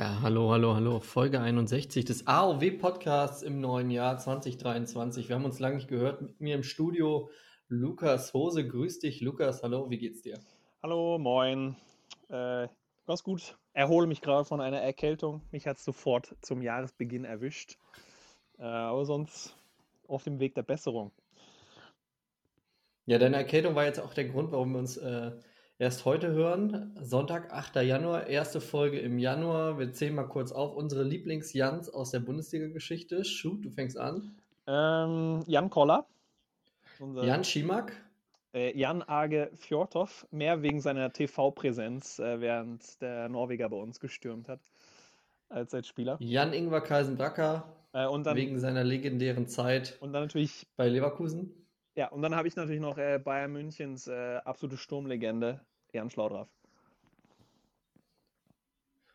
Ja, hallo, hallo, hallo. Folge 61 des AOW-Podcasts im neuen Jahr 2023. Wir haben uns lange nicht gehört. Mit mir im Studio Lukas Hose. Grüß dich, Lukas. Hallo, wie geht's dir? Hallo, moin. Äh, ganz gut. Erhole mich gerade von einer Erkältung. Mich hat es sofort zum Jahresbeginn erwischt. Äh, aber sonst auf dem Weg der Besserung. Ja, deine Erkältung war jetzt auch der Grund, warum wir uns äh, erst heute hören. Sonntag, 8. Januar, erste Folge im Januar. Wir zählen mal kurz auf unsere Lieblings-Jans aus der Bundesliga-Geschichte. Shoot, du fängst an. Ähm, Jan Koller. Jan Schimak. Äh, Jan Age Fjordhoff, mehr wegen seiner TV-Präsenz, äh, während der Norweger bei uns gestürmt hat, als als Spieler. Jan Ingvar Kaisenbracker, äh, dann, wegen seiner legendären Zeit und dann natürlich bei Leverkusen. Ja, und dann habe ich natürlich noch äh, Bayern Münchens absolute Sturmlegende, Jan Schlaudraff.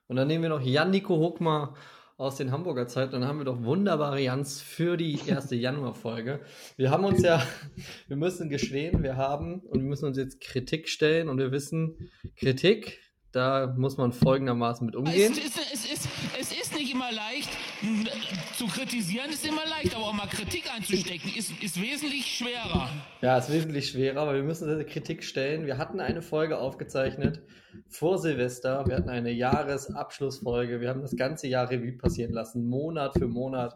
Und dann nehmen wir noch Jan-Nico Hockmar aus den Hamburger Zeiten. Dann haben wir doch wunderbare Jans für die erste Januarfolge. Wir haben uns ja, wir müssen gestehen, wir haben und wir müssen uns jetzt Kritik stellen und wir wissen, Kritik, da muss man folgendermaßen mit umgehen. Es es ist, es ist nicht immer leicht. Zu kritisieren ist immer leicht, aber auch mal Kritik einzustecken ist, ist wesentlich schwerer. Ja, ist wesentlich schwerer, aber wir müssen diese Kritik stellen. Wir hatten eine Folge aufgezeichnet vor Silvester. Wir hatten eine Jahresabschlussfolge. Wir haben das ganze Jahr Revue passieren lassen. Monat für Monat,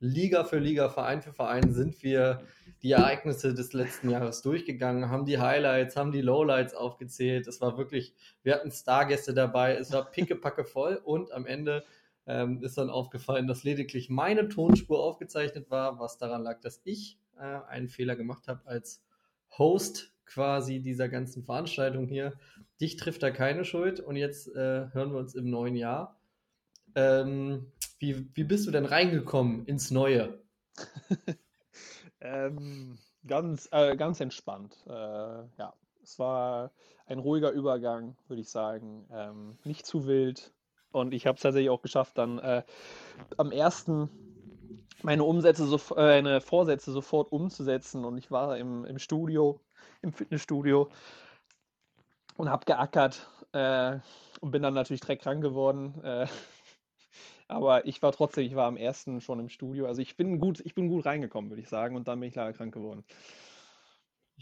Liga für Liga, Verein für Verein sind wir die Ereignisse des letzten Jahres durchgegangen, haben die Highlights, haben die Lowlights aufgezählt. Es war wirklich, wir hatten Stargäste dabei, es war pickepacke voll und am Ende ähm, ist dann aufgefallen, dass lediglich meine Tonspur aufgezeichnet war, was daran lag, dass ich äh, einen Fehler gemacht habe als Host quasi dieser ganzen Veranstaltung hier. Dich trifft da keine Schuld und jetzt äh, hören wir uns im neuen Jahr. Ähm, wie, wie bist du denn reingekommen ins Neue? Ähm, ganz, äh, ganz entspannt. Äh, ja, es war ein ruhiger Übergang, würde ich sagen. Ähm, nicht zu wild. Und ich habe es tatsächlich auch geschafft, dann äh, am ersten meine Umsätze, so, äh, meine Vorsätze sofort umzusetzen. Und ich war im, im Studio, im Fitnessstudio und habe geackert äh, und bin dann natürlich direkt krank geworden. Äh, aber ich war trotzdem, ich war am ersten schon im Studio. Also ich bin gut, ich bin gut reingekommen, würde ich sagen. Und dann bin ich leider krank geworden.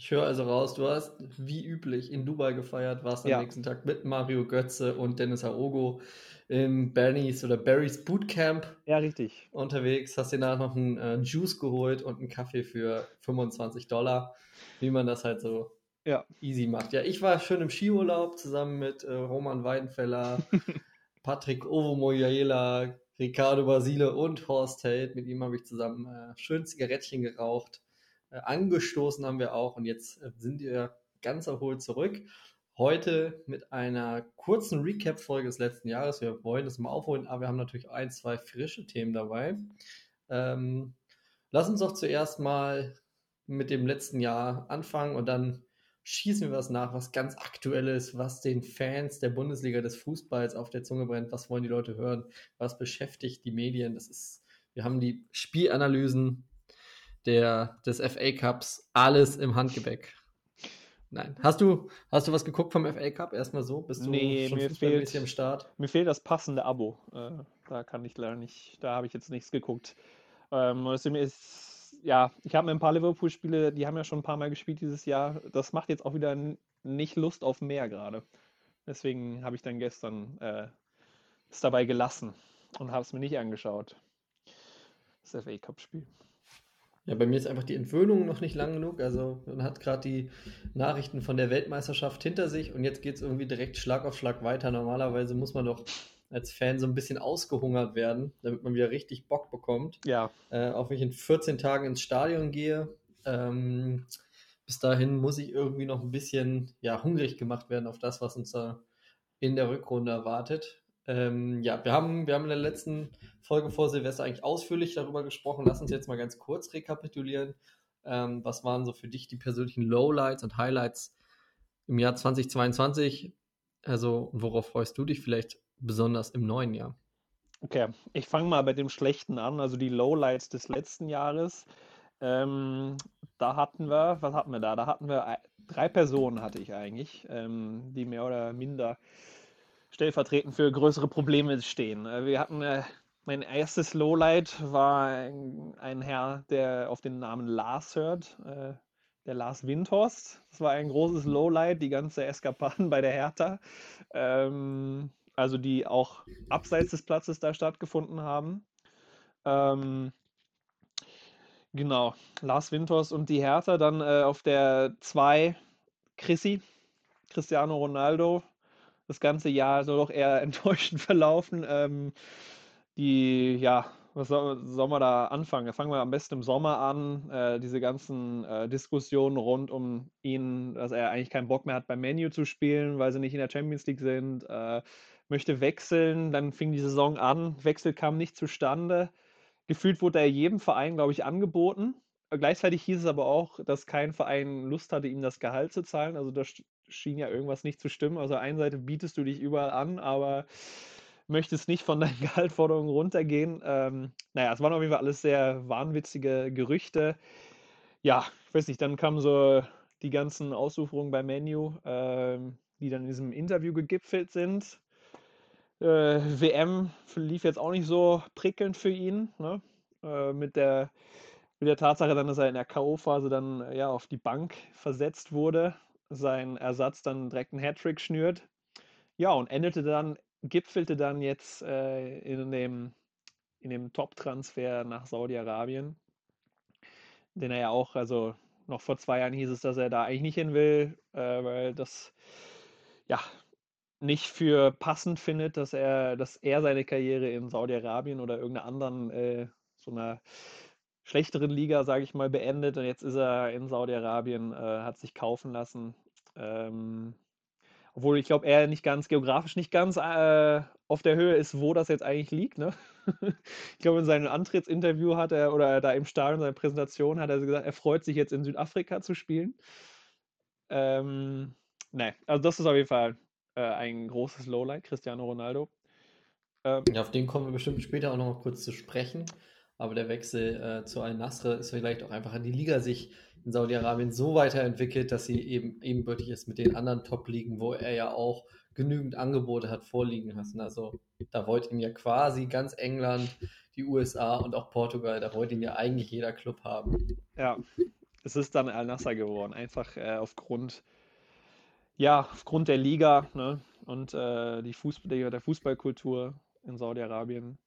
Ich höre also raus, du hast wie üblich in Dubai gefeiert, warst am ja. nächsten Tag mit Mario Götze und Dennis Aogo im Barney's oder Barry's Bootcamp. Ja, richtig. Unterwegs, hast dir danach noch einen äh, Juice geholt und einen Kaffee für 25 Dollar, wie man das halt so ja. easy macht. Ja, ich war schön im Skiurlaub zusammen mit äh, Roman Weidenfeller, Patrick Ovomoyaela, Ricardo Basile und Horst Held. Mit ihm habe ich zusammen äh, schön Zigarettchen geraucht. Äh, angestoßen haben wir auch und jetzt äh, sind wir ganz erholt zurück. Heute mit einer kurzen Recap-Folge des letzten Jahres. Wir wollen das mal aufholen, aber wir haben natürlich ein, zwei frische Themen dabei. Ähm, lass uns doch zuerst mal mit dem letzten Jahr anfangen und dann schießen wir was nach, was ganz aktuell ist, was den Fans der Bundesliga des Fußballs auf der Zunge brennt, was wollen die Leute hören, was beschäftigt die Medien. Das ist, wir haben die Spielanalysen der, des FA Cups, alles im Handgepäck. Nein. Hast du, hast du was geguckt vom FA Cup? Erstmal so? Bist du nee, schon mir fehlt, am Start? Mir fehlt das passende Abo. Äh, da kann ich leider nicht, da habe ich jetzt nichts geguckt. Ähm, ist ja, ich habe mir ein paar Liverpool-Spiele, die haben ja schon ein paar Mal gespielt dieses Jahr. Das macht jetzt auch wieder nicht Lust auf mehr gerade. Deswegen habe ich dann gestern äh, es dabei gelassen und habe es mir nicht angeschaut. Das FA Cup-Spiel. Ja, bei mir ist einfach die Entwöhnung noch nicht lang genug. Also man hat gerade die Nachrichten von der Weltmeisterschaft hinter sich und jetzt geht es irgendwie direkt Schlag auf Schlag weiter. Normalerweise muss man doch als Fan so ein bisschen ausgehungert werden, damit man wieder richtig Bock bekommt. Ja. Äh, auch wenn ich in 14 Tagen ins Stadion gehe. Ähm, bis dahin muss ich irgendwie noch ein bisschen ja, hungrig gemacht werden auf das, was uns da in der Rückrunde erwartet. Ähm, ja, wir haben, wir haben in der letzten Folge vor Silvester eigentlich ausführlich darüber gesprochen. Lass uns jetzt mal ganz kurz rekapitulieren. Ähm, was waren so für dich die persönlichen Lowlights und Highlights im Jahr 2022? Also, worauf freust du dich vielleicht besonders im neuen Jahr? Okay, ich fange mal bei dem Schlechten an, also die Lowlights des letzten Jahres. Ähm, da hatten wir, was hatten wir da? Da hatten wir drei Personen, hatte ich eigentlich, ähm, die mehr oder minder stellvertretend für größere Probleme stehen. Äh, wir hatten äh, mein erstes Lowlight war ein, Herr, der auf den Namen Lars hört, äh, der Lars Windhorst. Das war ein großes Lowlight, die ganze Eskapaden bei der Hertha. Ähm, also die auch abseits des Platzes da stattgefunden haben. Ähm, genau, Lars Windhorst und die Hertha dann äh, auf der 2 Chrissy, Cristiano Ronaldo. Das ganze Jahr soll doch eher enttäuschend verlaufen. Ähm, die, ja, was soll, soll man da anfangen? Fangen wir am besten im Sommer an. Äh, diese ganzen äh, Diskussionen rund um ihn, dass er eigentlich keinen Bock mehr hat, beim Menu zu spielen, weil sie nicht in der Champions League sind. Äh, möchte wechseln. Dann fing die Saison an. Wechsel kam nicht zustande. Gefühlt wurde er jedem Verein, glaube ich, angeboten. Gleichzeitig hieß es aber auch, dass kein Verein Lust hatte, ihm das Gehalt zu zahlen. Also da schien ja irgendwas nicht zu stimmen. Also einer Seite bietest du dich überall an, aber möchtest nicht von deinen Gehaltforderungen runtergehen. Ähm, naja, es waren auf jeden Fall alles sehr wahnwitzige Gerüchte. Ja, ich weiß nicht, dann kamen so die ganzen Ausuferungen bei Menu, ähm, die dann in diesem Interview gegipfelt sind. Äh, WM lief jetzt auch nicht so prickelnd für ihn, ne? äh, mit, der, mit der Tatsache dann, dass er in der K.O.-Phase dann ja, auf die Bank versetzt wurde, sein Ersatz dann direkt einen Hattrick schnürt. Ja, und endete dann gipfelte dann jetzt äh, in dem, in dem Top-Transfer nach Saudi-Arabien, den er ja auch, also noch vor zwei Jahren hieß es, dass er da eigentlich nicht hin will, äh, weil das ja nicht für passend findet, dass er, dass er seine Karriere in Saudi-Arabien oder irgendeiner anderen äh, so einer schlechteren Liga, sage ich mal, beendet. Und jetzt ist er in Saudi-Arabien, äh, hat sich kaufen lassen. Ähm, obwohl ich glaube, er nicht ganz geografisch nicht ganz äh, auf der Höhe ist, wo das jetzt eigentlich liegt. Ne? ich glaube, in seinem Antrittsinterview hat er, oder da im Stadion, seiner Präsentation, hat er gesagt, er freut sich jetzt in Südafrika zu spielen. Ähm, ne, also das ist auf jeden Fall äh, ein großes Lowlight, Cristiano Ronaldo. Ähm, ja, auf den kommen wir bestimmt später auch noch mal kurz zu sprechen. Aber der Wechsel äh, zu Al-Nasr ist vielleicht auch einfach die Liga sich in Saudi-Arabien so weiterentwickelt, dass sie eben ebenbürtig ist mit den anderen Top-Ligen, wo er ja auch genügend Angebote hat vorliegen lassen. Also da wollte ihn ja quasi ganz England, die USA und auch Portugal, da wollte ihn ja eigentlich jeder Club haben. Ja, es ist dann Al-Nasser geworden, einfach äh, aufgrund, ja, aufgrund der Liga ne? und äh, die Fußball, der Fußballkultur in Saudi-Arabien.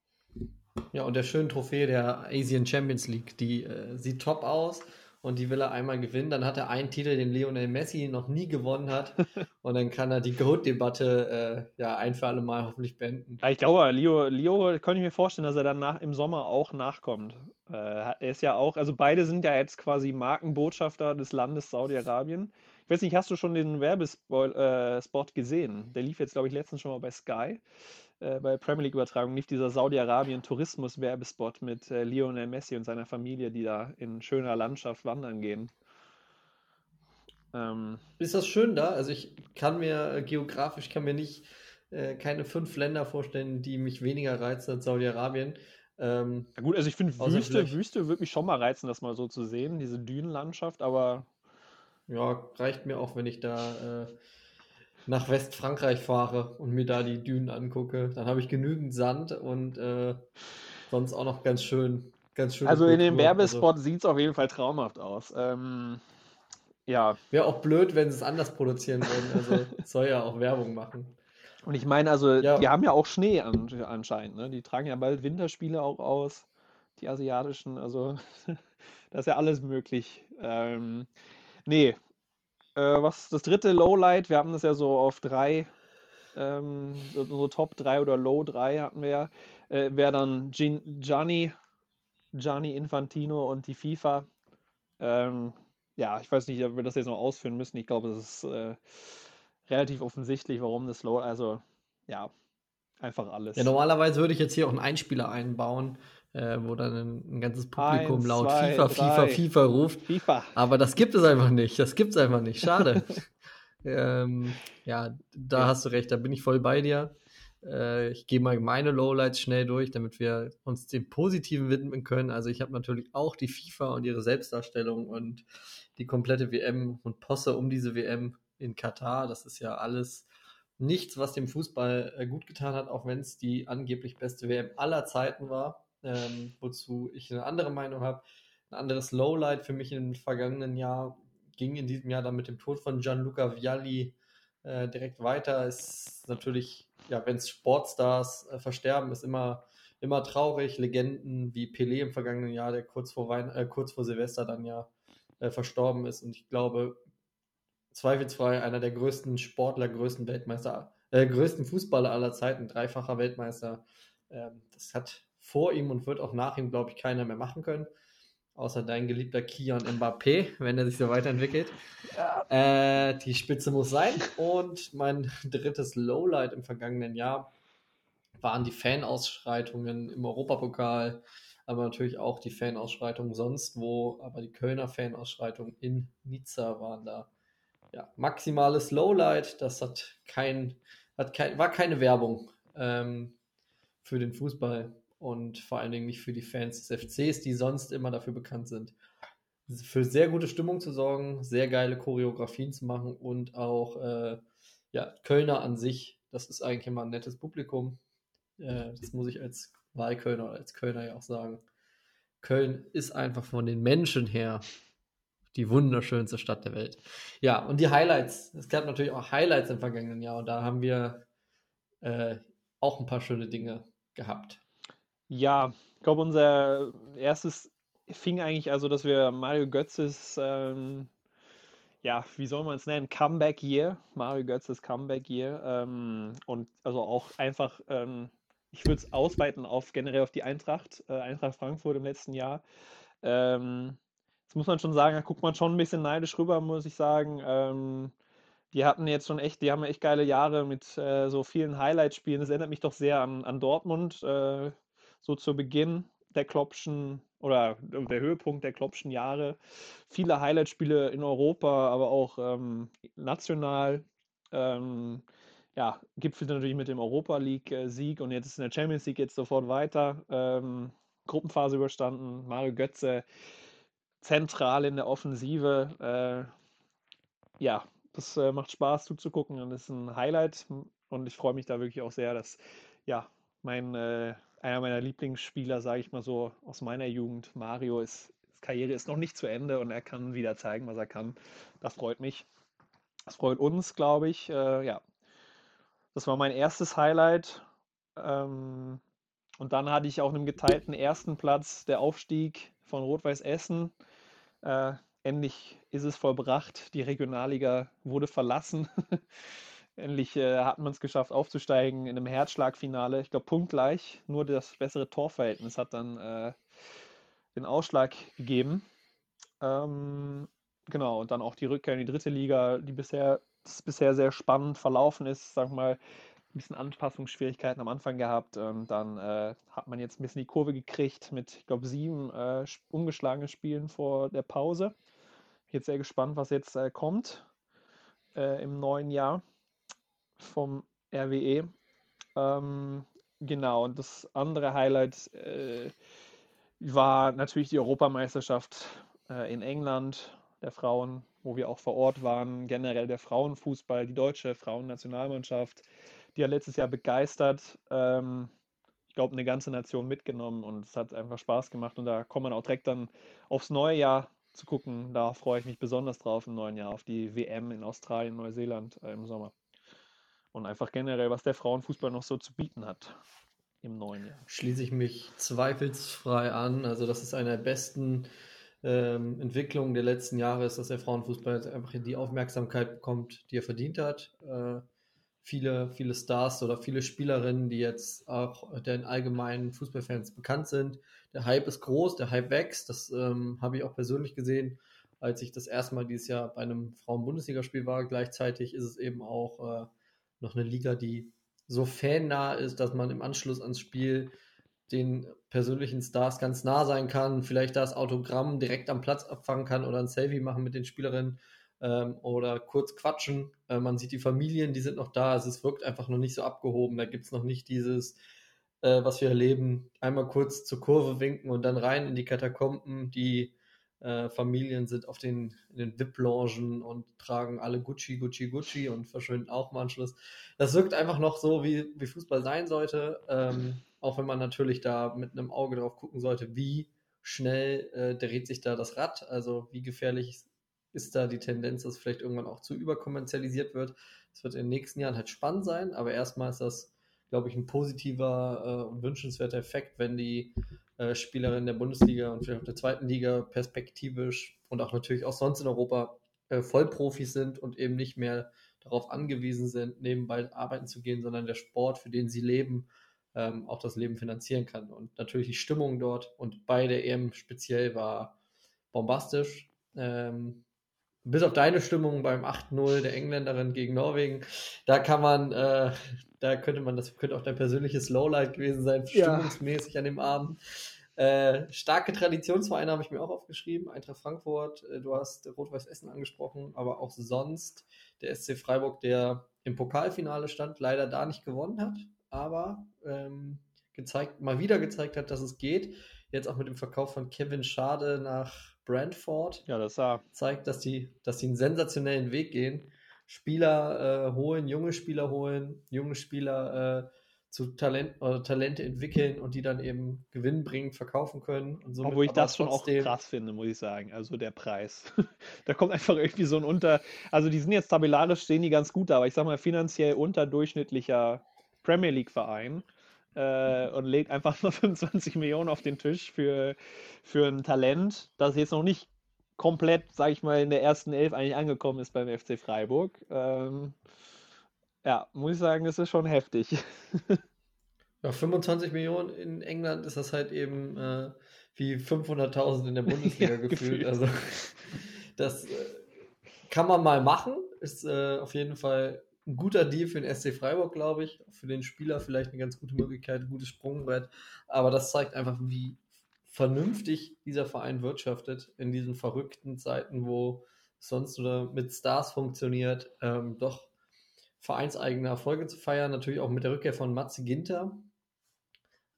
Ja, und der schönen Trophäe der Asian Champions League, die äh, sieht top aus und die will er einmal gewinnen. Dann hat er einen Titel, den Lionel Messi noch nie gewonnen hat. und dann kann er die Goat-Debatte äh, ja ein für alle Mal hoffentlich beenden. Ja, ich glaube, Leo, Leo könnte ich mir vorstellen, dass er dann nach, im Sommer auch nachkommt. Äh, er ist ja auch, also beide sind ja jetzt quasi Markenbotschafter des Landes Saudi-Arabien. Ich weiß nicht, hast du schon den Werbespot äh, gesehen? Der lief jetzt, glaube ich, letztens schon mal bei Sky äh, bei Premier League-Übertragung lief dieser Saudi-Arabien-Tourismus-Werbespot mit äh, Lionel Messi und seiner Familie, die da in schöner Landschaft wandern gehen. Ähm, ist das schön da? Also ich kann mir äh, geografisch kann mir nicht äh, keine fünf Länder vorstellen, die mich weniger reizen als Saudi-Arabien. Ähm, ja gut, also ich finde Wüste, Wüste würde mich schon mal reizen, das mal so zu sehen, diese Dünenlandschaft, aber ja, reicht mir auch, wenn ich da äh, nach Westfrankreich fahre und mir da die Dünen angucke, dann habe ich genügend Sand und äh, sonst auch noch ganz schön. Ganz schön also in dem Werbespot also. sieht es auf jeden Fall traumhaft aus. Ähm, ja. Wäre auch blöd, wenn sie es anders produzieren würden. Also soll ja auch Werbung machen. Und ich meine, also ja. die haben ja auch Schnee an, anscheinend. Ne? Die tragen ja bald Winterspiele auch aus, die asiatischen. Also da ist ja alles möglich. Ähm, nee, äh, was das dritte Lowlight, wir haben das ja so auf drei, ähm, so Top 3 oder Low 3 hatten wir ja, äh, wäre dann Gin Gianni, Gianni Infantino und die FIFA. Ähm, ja, ich weiß nicht, ob wir das jetzt noch ausführen müssen. Ich glaube, es ist äh, relativ offensichtlich, warum das Low, also ja, einfach alles. Ja, normalerweise würde ich jetzt hier auch einen Einspieler einbauen, äh, wo dann ein, ein ganzes Publikum Eins, laut zwei, FIFA, drei. FIFA, FIFA ruft. FIFA. Aber das gibt es einfach nicht. Das gibt es einfach nicht. Schade. ähm, ja, da ja. hast du recht. Da bin ich voll bei dir. Äh, ich gehe mal meine Lowlights schnell durch, damit wir uns dem Positiven widmen können. Also ich habe natürlich auch die FIFA und ihre Selbstdarstellung und die komplette WM und Posse um diese WM in Katar. Das ist ja alles nichts, was dem Fußball äh, gut getan hat, auch wenn es die angeblich beste WM aller Zeiten war, ähm, wozu ich eine andere Meinung habe. Ein anderes Lowlight für mich im vergangenen Jahr ging in diesem Jahr dann mit dem Tod von Gianluca Vialli äh, direkt weiter. Ist natürlich, ja, wenn Sportstars äh, versterben, ist immer, immer traurig. Legenden wie Pelé im vergangenen Jahr, der kurz vor, Wein äh, kurz vor Silvester dann ja äh, verstorben ist. Und ich glaube, zweifelsfrei einer der größten Sportler, größten Weltmeister, äh, größten Fußballer aller Zeiten, dreifacher Weltmeister. Ähm, das hat vor ihm und wird auch nach ihm, glaube ich, keiner mehr machen können. Außer dein geliebter Kian Mbappé, wenn er sich so weiterentwickelt. Ja. Äh, die Spitze muss sein. Und mein drittes Lowlight im vergangenen Jahr waren die Fanausschreitungen im Europapokal, aber natürlich auch die Fanausschreitungen sonst wo. Aber die Kölner Fanausschreitungen in Nizza waren da ja, maximales Lowlight. Das hat kein, hat kein, war keine Werbung ähm, für den Fußball und vor allen Dingen nicht für die Fans des FCs, die sonst immer dafür bekannt sind, für sehr gute Stimmung zu sorgen, sehr geile Choreografien zu machen und auch äh, ja, Kölner an sich, das ist eigentlich immer ein nettes Publikum. Äh, das muss ich als Wahlkölner oder als Kölner ja auch sagen. Köln ist einfach von den Menschen her die wunderschönste Stadt der Welt. Ja, und die Highlights. Es gab natürlich auch Highlights im vergangenen Jahr und da haben wir äh, auch ein paar schöne Dinge gehabt. Ja, ich glaube, unser erstes fing eigentlich also, dass wir Mario Götzes, ähm, ja, wie soll man es nennen, Comeback Year, Mario Götzes Comeback Year ähm, und also auch einfach, ähm, ich würde es ausweiten auf generell auf die Eintracht, äh, Eintracht Frankfurt im letzten Jahr. Ähm, das muss man schon sagen, da guckt man schon ein bisschen neidisch rüber, muss ich sagen. Ähm, die hatten jetzt schon echt, die haben echt geile Jahre mit äh, so vielen Highlight-Spielen. Das erinnert mich doch sehr an, an Dortmund, äh, so zu Beginn der Kloppschen oder der Höhepunkt der Kloppschen Jahre. Viele Highlight-Spiele in Europa, aber auch ähm, national. Ähm, ja, gipfelt natürlich mit dem Europa League-Sieg und jetzt ist in der Champions League jetzt sofort weiter. Ähm, Gruppenphase überstanden. Mario Götze zentral in der Offensive. Äh, ja, das äh, macht Spaß zuzugucken und ist ein Highlight. Und ich freue mich da wirklich auch sehr, dass ja, mein, äh, einer meiner Lieblingsspieler, sage ich mal so, aus meiner Jugend, Mario, ist, Karriere ist noch nicht zu Ende und er kann wieder zeigen, was er kann. Das freut mich. Das freut uns, glaube ich. Äh, ja, das war mein erstes Highlight. Ähm, und dann hatte ich auch einen geteilten ersten Platz der Aufstieg von Rot-Weiß Essen. Äh, endlich ist es vollbracht. Die Regionalliga wurde verlassen. endlich äh, hat man es geschafft, aufzusteigen in einem Herzschlagfinale. Ich glaube, punktgleich. Nur das bessere Torverhältnis hat dann äh, den Ausschlag gegeben. Ähm, genau, und dann auch die Rückkehr in die dritte Liga, die bisher, bisher sehr spannend verlaufen ist. Sag mal, ein bisschen Anpassungsschwierigkeiten am Anfang gehabt. Und dann äh, hat man jetzt ein bisschen die Kurve gekriegt mit, ich glaube, sieben äh, ungeschlagenen Spielen vor der Pause. Bin jetzt sehr gespannt, was jetzt äh, kommt äh, im neuen Jahr vom RWE. Ähm, genau, und das andere Highlight äh, war natürlich die Europameisterschaft äh, in England der Frauen, wo wir auch vor Ort waren. Generell der Frauenfußball, die deutsche Frauennationalmannschaft die hat letztes Jahr begeistert. Ähm, ich glaube, eine ganze Nation mitgenommen und es hat einfach Spaß gemacht. Und da kommt man auch direkt dann aufs neue Jahr zu gucken. Da freue ich mich besonders drauf im neuen Jahr, auf die WM in Australien, Neuseeland äh, im Sommer. Und einfach generell, was der Frauenfußball noch so zu bieten hat im neuen Jahr. Schließe ich mich zweifelsfrei an. Also, das ist eine der besten ähm, Entwicklungen der letzten Jahre, ist, dass der Frauenfußball einfach die Aufmerksamkeit bekommt, die er verdient hat. Äh, viele, viele Stars oder viele Spielerinnen, die jetzt auch den allgemeinen Fußballfans bekannt sind. Der Hype ist groß, der Hype wächst. Das ähm, habe ich auch persönlich gesehen, als ich das erste Mal dieses Jahr bei einem Frauen-Bundesligaspiel war. Gleichzeitig ist es eben auch äh, noch eine Liga, die so fannah ist, dass man im Anschluss ans Spiel den persönlichen Stars ganz nah sein kann, vielleicht das Autogramm direkt am Platz abfangen kann oder ein Selfie machen mit den Spielerinnen ähm, oder kurz quatschen. Äh, man sieht die Familien, die sind noch da. Also es wirkt einfach noch nicht so abgehoben. Da gibt es noch nicht dieses, äh, was wir erleben, einmal kurz zur Kurve winken und dann rein in die Katakomben. Die Äh, Familien sind auf den, in den VIP-Loungen und tragen alle Gucci, Gucci, Gucci und verschwinden auch im Anschluss. Das wirkt einfach noch so, wie, wie Fußball sein sollte. Ähm, auch wenn man natürlich da mit einem Auge drauf gucken sollte, wie schnell äh, dreht sich da das Rad, also wie gefährlich ist da die Tendenz, dass vielleicht irgendwann auch zu überkommerzialisiert wird. Es wird in den nächsten Jahren halt spannend sein, aber erstmal ist das, glaube ich, ein positiver äh, und wünschenswerter Effekt, wenn die äh, Spielerinnen der Bundesliga und vielleicht auch der zweiten Liga perspektivisch und auch natürlich auch sonst in Europa äh, Vollprofis sind und eben nicht mehr darauf angewiesen sind, nebenbei arbeiten zu gehen, sondern der Sport, für den sie leben, ähm, auch das Leben finanzieren kann. Und natürlich die Stimmung dort und bei der EM speziell war bombastisch. Ähm, bis auf deine Stimmung beim 8-0 der Engländerin gegen Norwegen, da kann man, äh, da könnte man, das könnte auch dein persönliches Lowlight gewesen sein, ja. stimmungsmäßig an dem Abend. Äh, starke Traditionsvereine habe ich mir auch aufgeschrieben. Eintracht Frankfurt, äh, du hast Rot-Weiß Essen angesprochen, aber auch sonst der SC Freiburg, der im Pokalfinale stand, leider da nicht gewonnen hat, aber ähm, gezeigt, mal wieder gezeigt hat, dass es geht. Jetzt auch mit dem Verkauf von Kevin Schade nach Brentford. Ja, das sah. Zeigt, dass die, dass die einen sensationellen Weg gehen. Spieler äh, holen, junge Spieler holen, junge Spieler äh, zu Talent oder Talente entwickeln und die dann eben gewinnbringend verkaufen können. Und somit Obwohl ich das schon auch krass finde, muss ich sagen. Also der Preis. da kommt einfach irgendwie so ein unter. Also die sind jetzt tabellarisch, stehen die ganz gut da, aber ich sag mal finanziell unterdurchschnittlicher Premier League-Verein äh, und legt einfach nur 25 Millionen auf den Tisch für, für ein Talent, das jetzt noch nicht komplett, sag ich mal, in der ersten Elf eigentlich angekommen ist beim FC Freiburg. Ähm, ja, muss ich sagen, das ist schon heftig. Ja, 25 Millionen in England ist das halt eben äh, wie 500.000 in der Bundesliga ja, gefühlt. gefühlt. Also das äh, kann man mal machen. Ist äh, auf jeden Fall ein guter Deal für den SC Freiburg, glaube ich. Für den Spieler vielleicht eine ganz gute Möglichkeit, ein gutes Sprungbrett. Aber das zeigt einfach, wie vernünftig dieser Verein wirtschaftet in diesen verrückten Zeiten, wo sonst oder mit Stars funktioniert, ähm, doch vereinseigene Erfolge zu feiern. Natürlich auch mit der Rückkehr von Matze Ginter,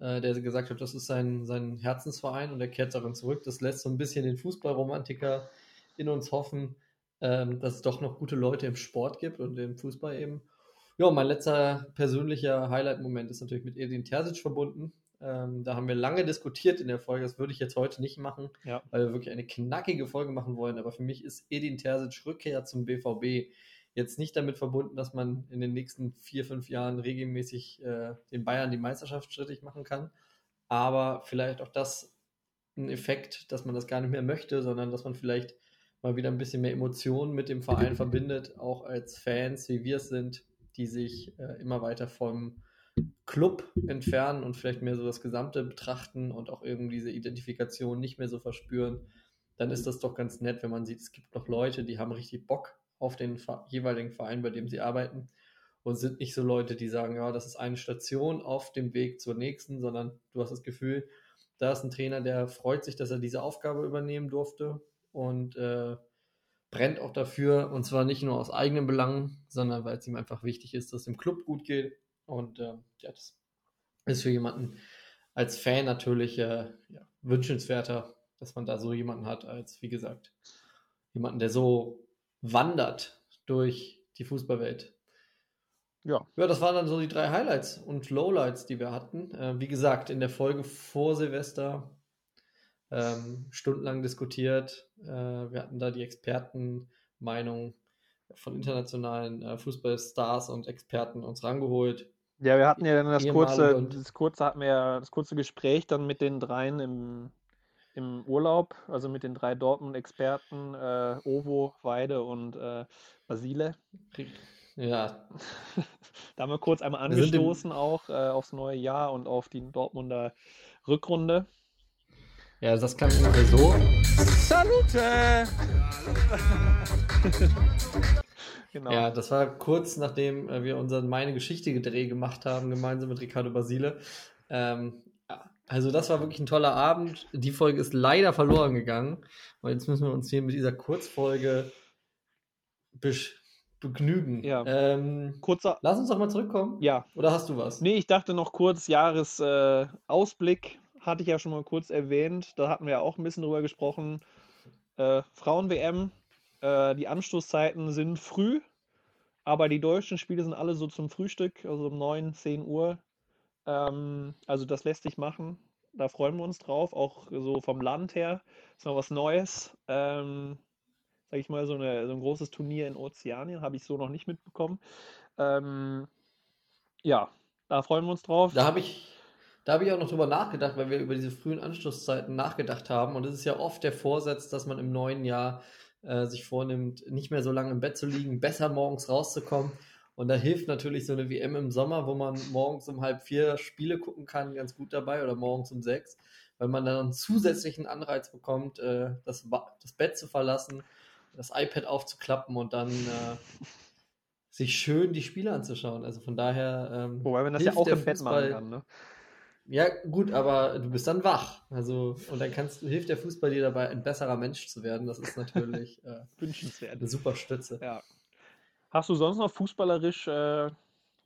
äh, der gesagt hat, das ist sein, sein Herzensverein und er kehrt darin zurück. Das lässt so ein bisschen den Fußballromantiker in uns hoffen, ähm, dass es doch noch gute Leute im Sport gibt und im Fußball eben. Ja, mein letzter persönlicher Highlight-Moment ist natürlich mit Edin Terzic verbunden. Ähm, da haben wir lange diskutiert in der Folge. Das würde ich jetzt heute nicht machen, ja. weil wir wirklich eine knackige Folge machen wollen. Aber für mich ist Edin Terzic Rückkehr zum BVB jetzt nicht damit verbunden, dass man in den nächsten vier, fünf Jahren regelmäßig äh, den Bayern die Meisterschaft strittig machen kann. Aber vielleicht auch das ein Effekt, dass man das gar nicht mehr möchte, sondern dass man vielleicht mal wieder ein bisschen mehr Emotionen mit dem Verein verbindet, auch als Fans, wie wir es sind, die sich äh, immer weiter vom Club entfernen und vielleicht mehr so das Gesamte betrachten und auch irgendwie diese Identifikation nicht mehr so verspüren, dann ist das doch ganz nett, wenn man sieht, es gibt noch Leute, die haben richtig Bock auf den jeweiligen Verein, bei dem sie arbeiten und sind nicht so Leute, die sagen, ja, das ist eine Station auf dem Weg zur nächsten, sondern du hast das Gefühl, da ist ein Trainer, der freut sich, dass er diese Aufgabe übernehmen durfte und äh, brennt auch dafür und zwar nicht nur aus eigenen Belangen, sondern weil es ihm einfach wichtig ist, dass es dem Club gut geht und äh, ja, das ist für jemanden als Fan natürlich äh, ja, wünschenswerter, dass man da so jemanden hat, als wie gesagt jemanden, der so wandert durch die Fußballwelt. Ja. Ja, das waren dann so die drei Highlights und Lowlights, die wir hatten. Äh, wie gesagt, in der Folge vor Silvester ähm, stundenlang diskutiert. Äh, wir hatten da die Expertenmeinung von internationalen äh, Fußballstars und Experten uns rangeholt. Ja, wir hatten ja dann das kurze, das kurze, hatten wir ja das kurze Gespräch dann mit den dreien im, im Urlaub, also mit den drei Dortmund-Experten, äh, Ovo, Weide und äh, Basile. Ja. da haben wir kurz einmal angestoßen auch äh, aufs neue Jahr und auf die Dortmunder Rückrunde. Ja, das klang ungefähr so. Salute! genau. Ja, das war kurz nachdem äh, wir unseren Meine Geschichte Dreh gemacht haben, gemeinsam mit Ricardo Basile. Ähm, ja, also das war wirklich ein toller Abend. Die Folge ist leider verloren gegangen. Und jetzt müssen wir uns hier mit dieser Kurzfolge begnügen. Ja. Ähm, Kurzer. Lass uns doch mal zurückkommen. Ja. Oder hast du was? Nee, ich dachte noch kurz Jahresausblick. Äh, hatte ich ja schon mal kurz erwähnt. Da hatten wir ja auch ein bisschen drüber gesprochen. Äh, Frauen-WM, äh, die Anstoßzeiten sind früh, aber die deutschen Spiele sind alle so zum Frühstück, also um 9, 10 Uhr. Ähm, also das lässt sich machen. Da freuen wir uns drauf, auch so vom Land her. Ist noch was Neues. Ähm, sag ich mal, so, eine, so ein großes Turnier in Ozeanien habe ich so noch nicht mitbekommen. Ähm, ja, da freuen wir uns drauf. Da habe ich, da habe ich auch noch drüber nachgedacht, weil wir über diese frühen Anschlusszeiten nachgedacht haben. Und es ist ja oft der Vorsatz, dass man im neuen Jahr äh, sich vornimmt, nicht mehr so lange im Bett zu liegen, besser morgens rauszukommen. Und da hilft natürlich so eine WM im Sommer, wo man morgens um halb vier Spiele gucken kann, ganz gut dabei oder morgens um sechs, weil man dann einen zusätzlichen Anreiz bekommt, äh, das, das Bett zu verlassen, das iPad aufzuklappen und dann äh, sich schön die Spiele anzuschauen. Also von daher. Ähm, Wobei man das ja auch im Bett machen kann, ne? Ja, gut, aber du bist dann wach. Also, und dann kannst hilft der Fußball dir dabei, ein besserer Mensch zu werden. Das ist natürlich äh, wünschenswert. Eine super Stütze. Ja. Hast du sonst noch fußballerisch äh,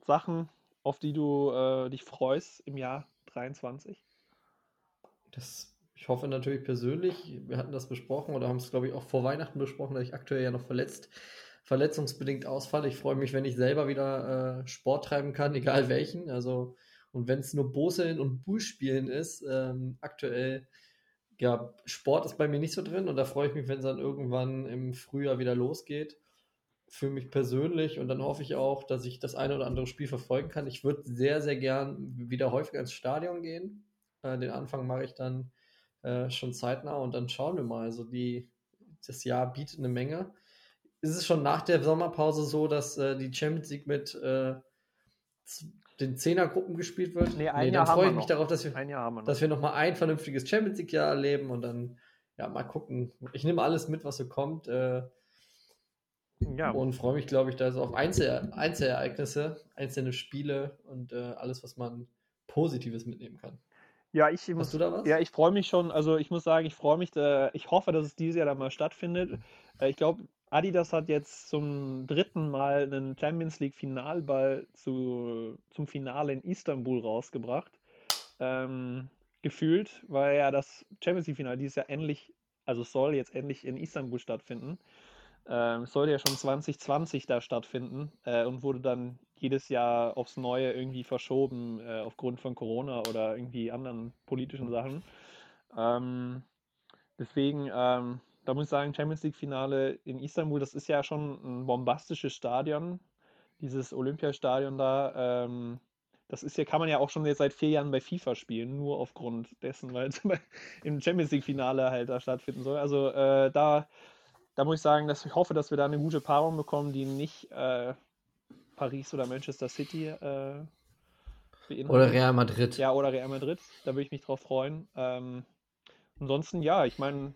Sachen, auf die du äh, dich freust im Jahr 23? Das, ich hoffe natürlich persönlich, wir hatten das besprochen oder haben es, glaube ich, auch vor Weihnachten besprochen, dass ich aktuell ja noch verletzt, verletzungsbedingt ausfalle. Ich freue mich, wenn ich selber wieder äh, Sport treiben kann, egal welchen. Also und wenn es nur Boseln und Bullspielen ist, ähm, aktuell, ja, Sport ist bei mir nicht so drin und da freue ich mich, wenn es dann irgendwann im Frühjahr wieder losgeht. Für mich persönlich und dann hoffe ich auch, dass ich das eine oder andere Spiel verfolgen kann. Ich würde sehr, sehr gern wieder häufiger ins Stadion gehen. Äh, den Anfang mache ich dann äh, schon zeitnah und dann schauen wir mal. Also die, das Jahr bietet eine Menge. Ist es schon nach der Sommerpause so, dass äh, die Champions League mit äh, den Zehnergruppen gespielt wird. Nee, ein nee, Jahr dann freue ich mich noch. darauf, dass wir, ein Jahr haben wir noch. dass wir noch mal ein vernünftiges Champions League Jahr erleben und dann ja mal gucken. Ich nehme alles mit, was so kommt. Äh, ja. Und freue mich, glaube ich, da so auf Einzel Einzelereignisse, einzelne Spiele und äh, alles, was man Positives mitnehmen kann. Ja, ich muss, du da was? Ja, ich freue mich schon. Also ich muss sagen, ich freue mich. Da, ich hoffe, dass es dieses Jahr dann mal stattfindet. Äh, ich glaube, Adidas hat jetzt zum dritten Mal einen Champions League Finalball zu, zum Finale in Istanbul rausgebracht. Ähm, gefühlt, weil ja das Champions League Finale dieses Jahr endlich, also soll jetzt endlich in Istanbul stattfinden. Ähm, sollte ja schon 2020 da stattfinden äh, und wurde dann jedes Jahr aufs Neue irgendwie verschoben äh, aufgrund von Corona oder irgendwie anderen politischen Sachen. Ähm, deswegen ähm, da muss ich sagen, Champions League-Finale in Istanbul, das ist ja schon ein bombastisches Stadion, dieses Olympiastadion da. Ähm, das ist ja, kann man ja auch schon jetzt seit vier Jahren bei FIFA spielen, nur aufgrund dessen, weil es im Champions League-Finale halt da stattfinden soll. Also äh, da, da muss ich sagen, dass ich hoffe, dass wir da eine gute Paarung bekommen, die nicht äh, Paris oder Manchester City äh, beinhaltet. Oder Real Madrid. Ja, oder Real Madrid. Da würde ich mich drauf freuen. Ähm, ansonsten, ja, ich meine,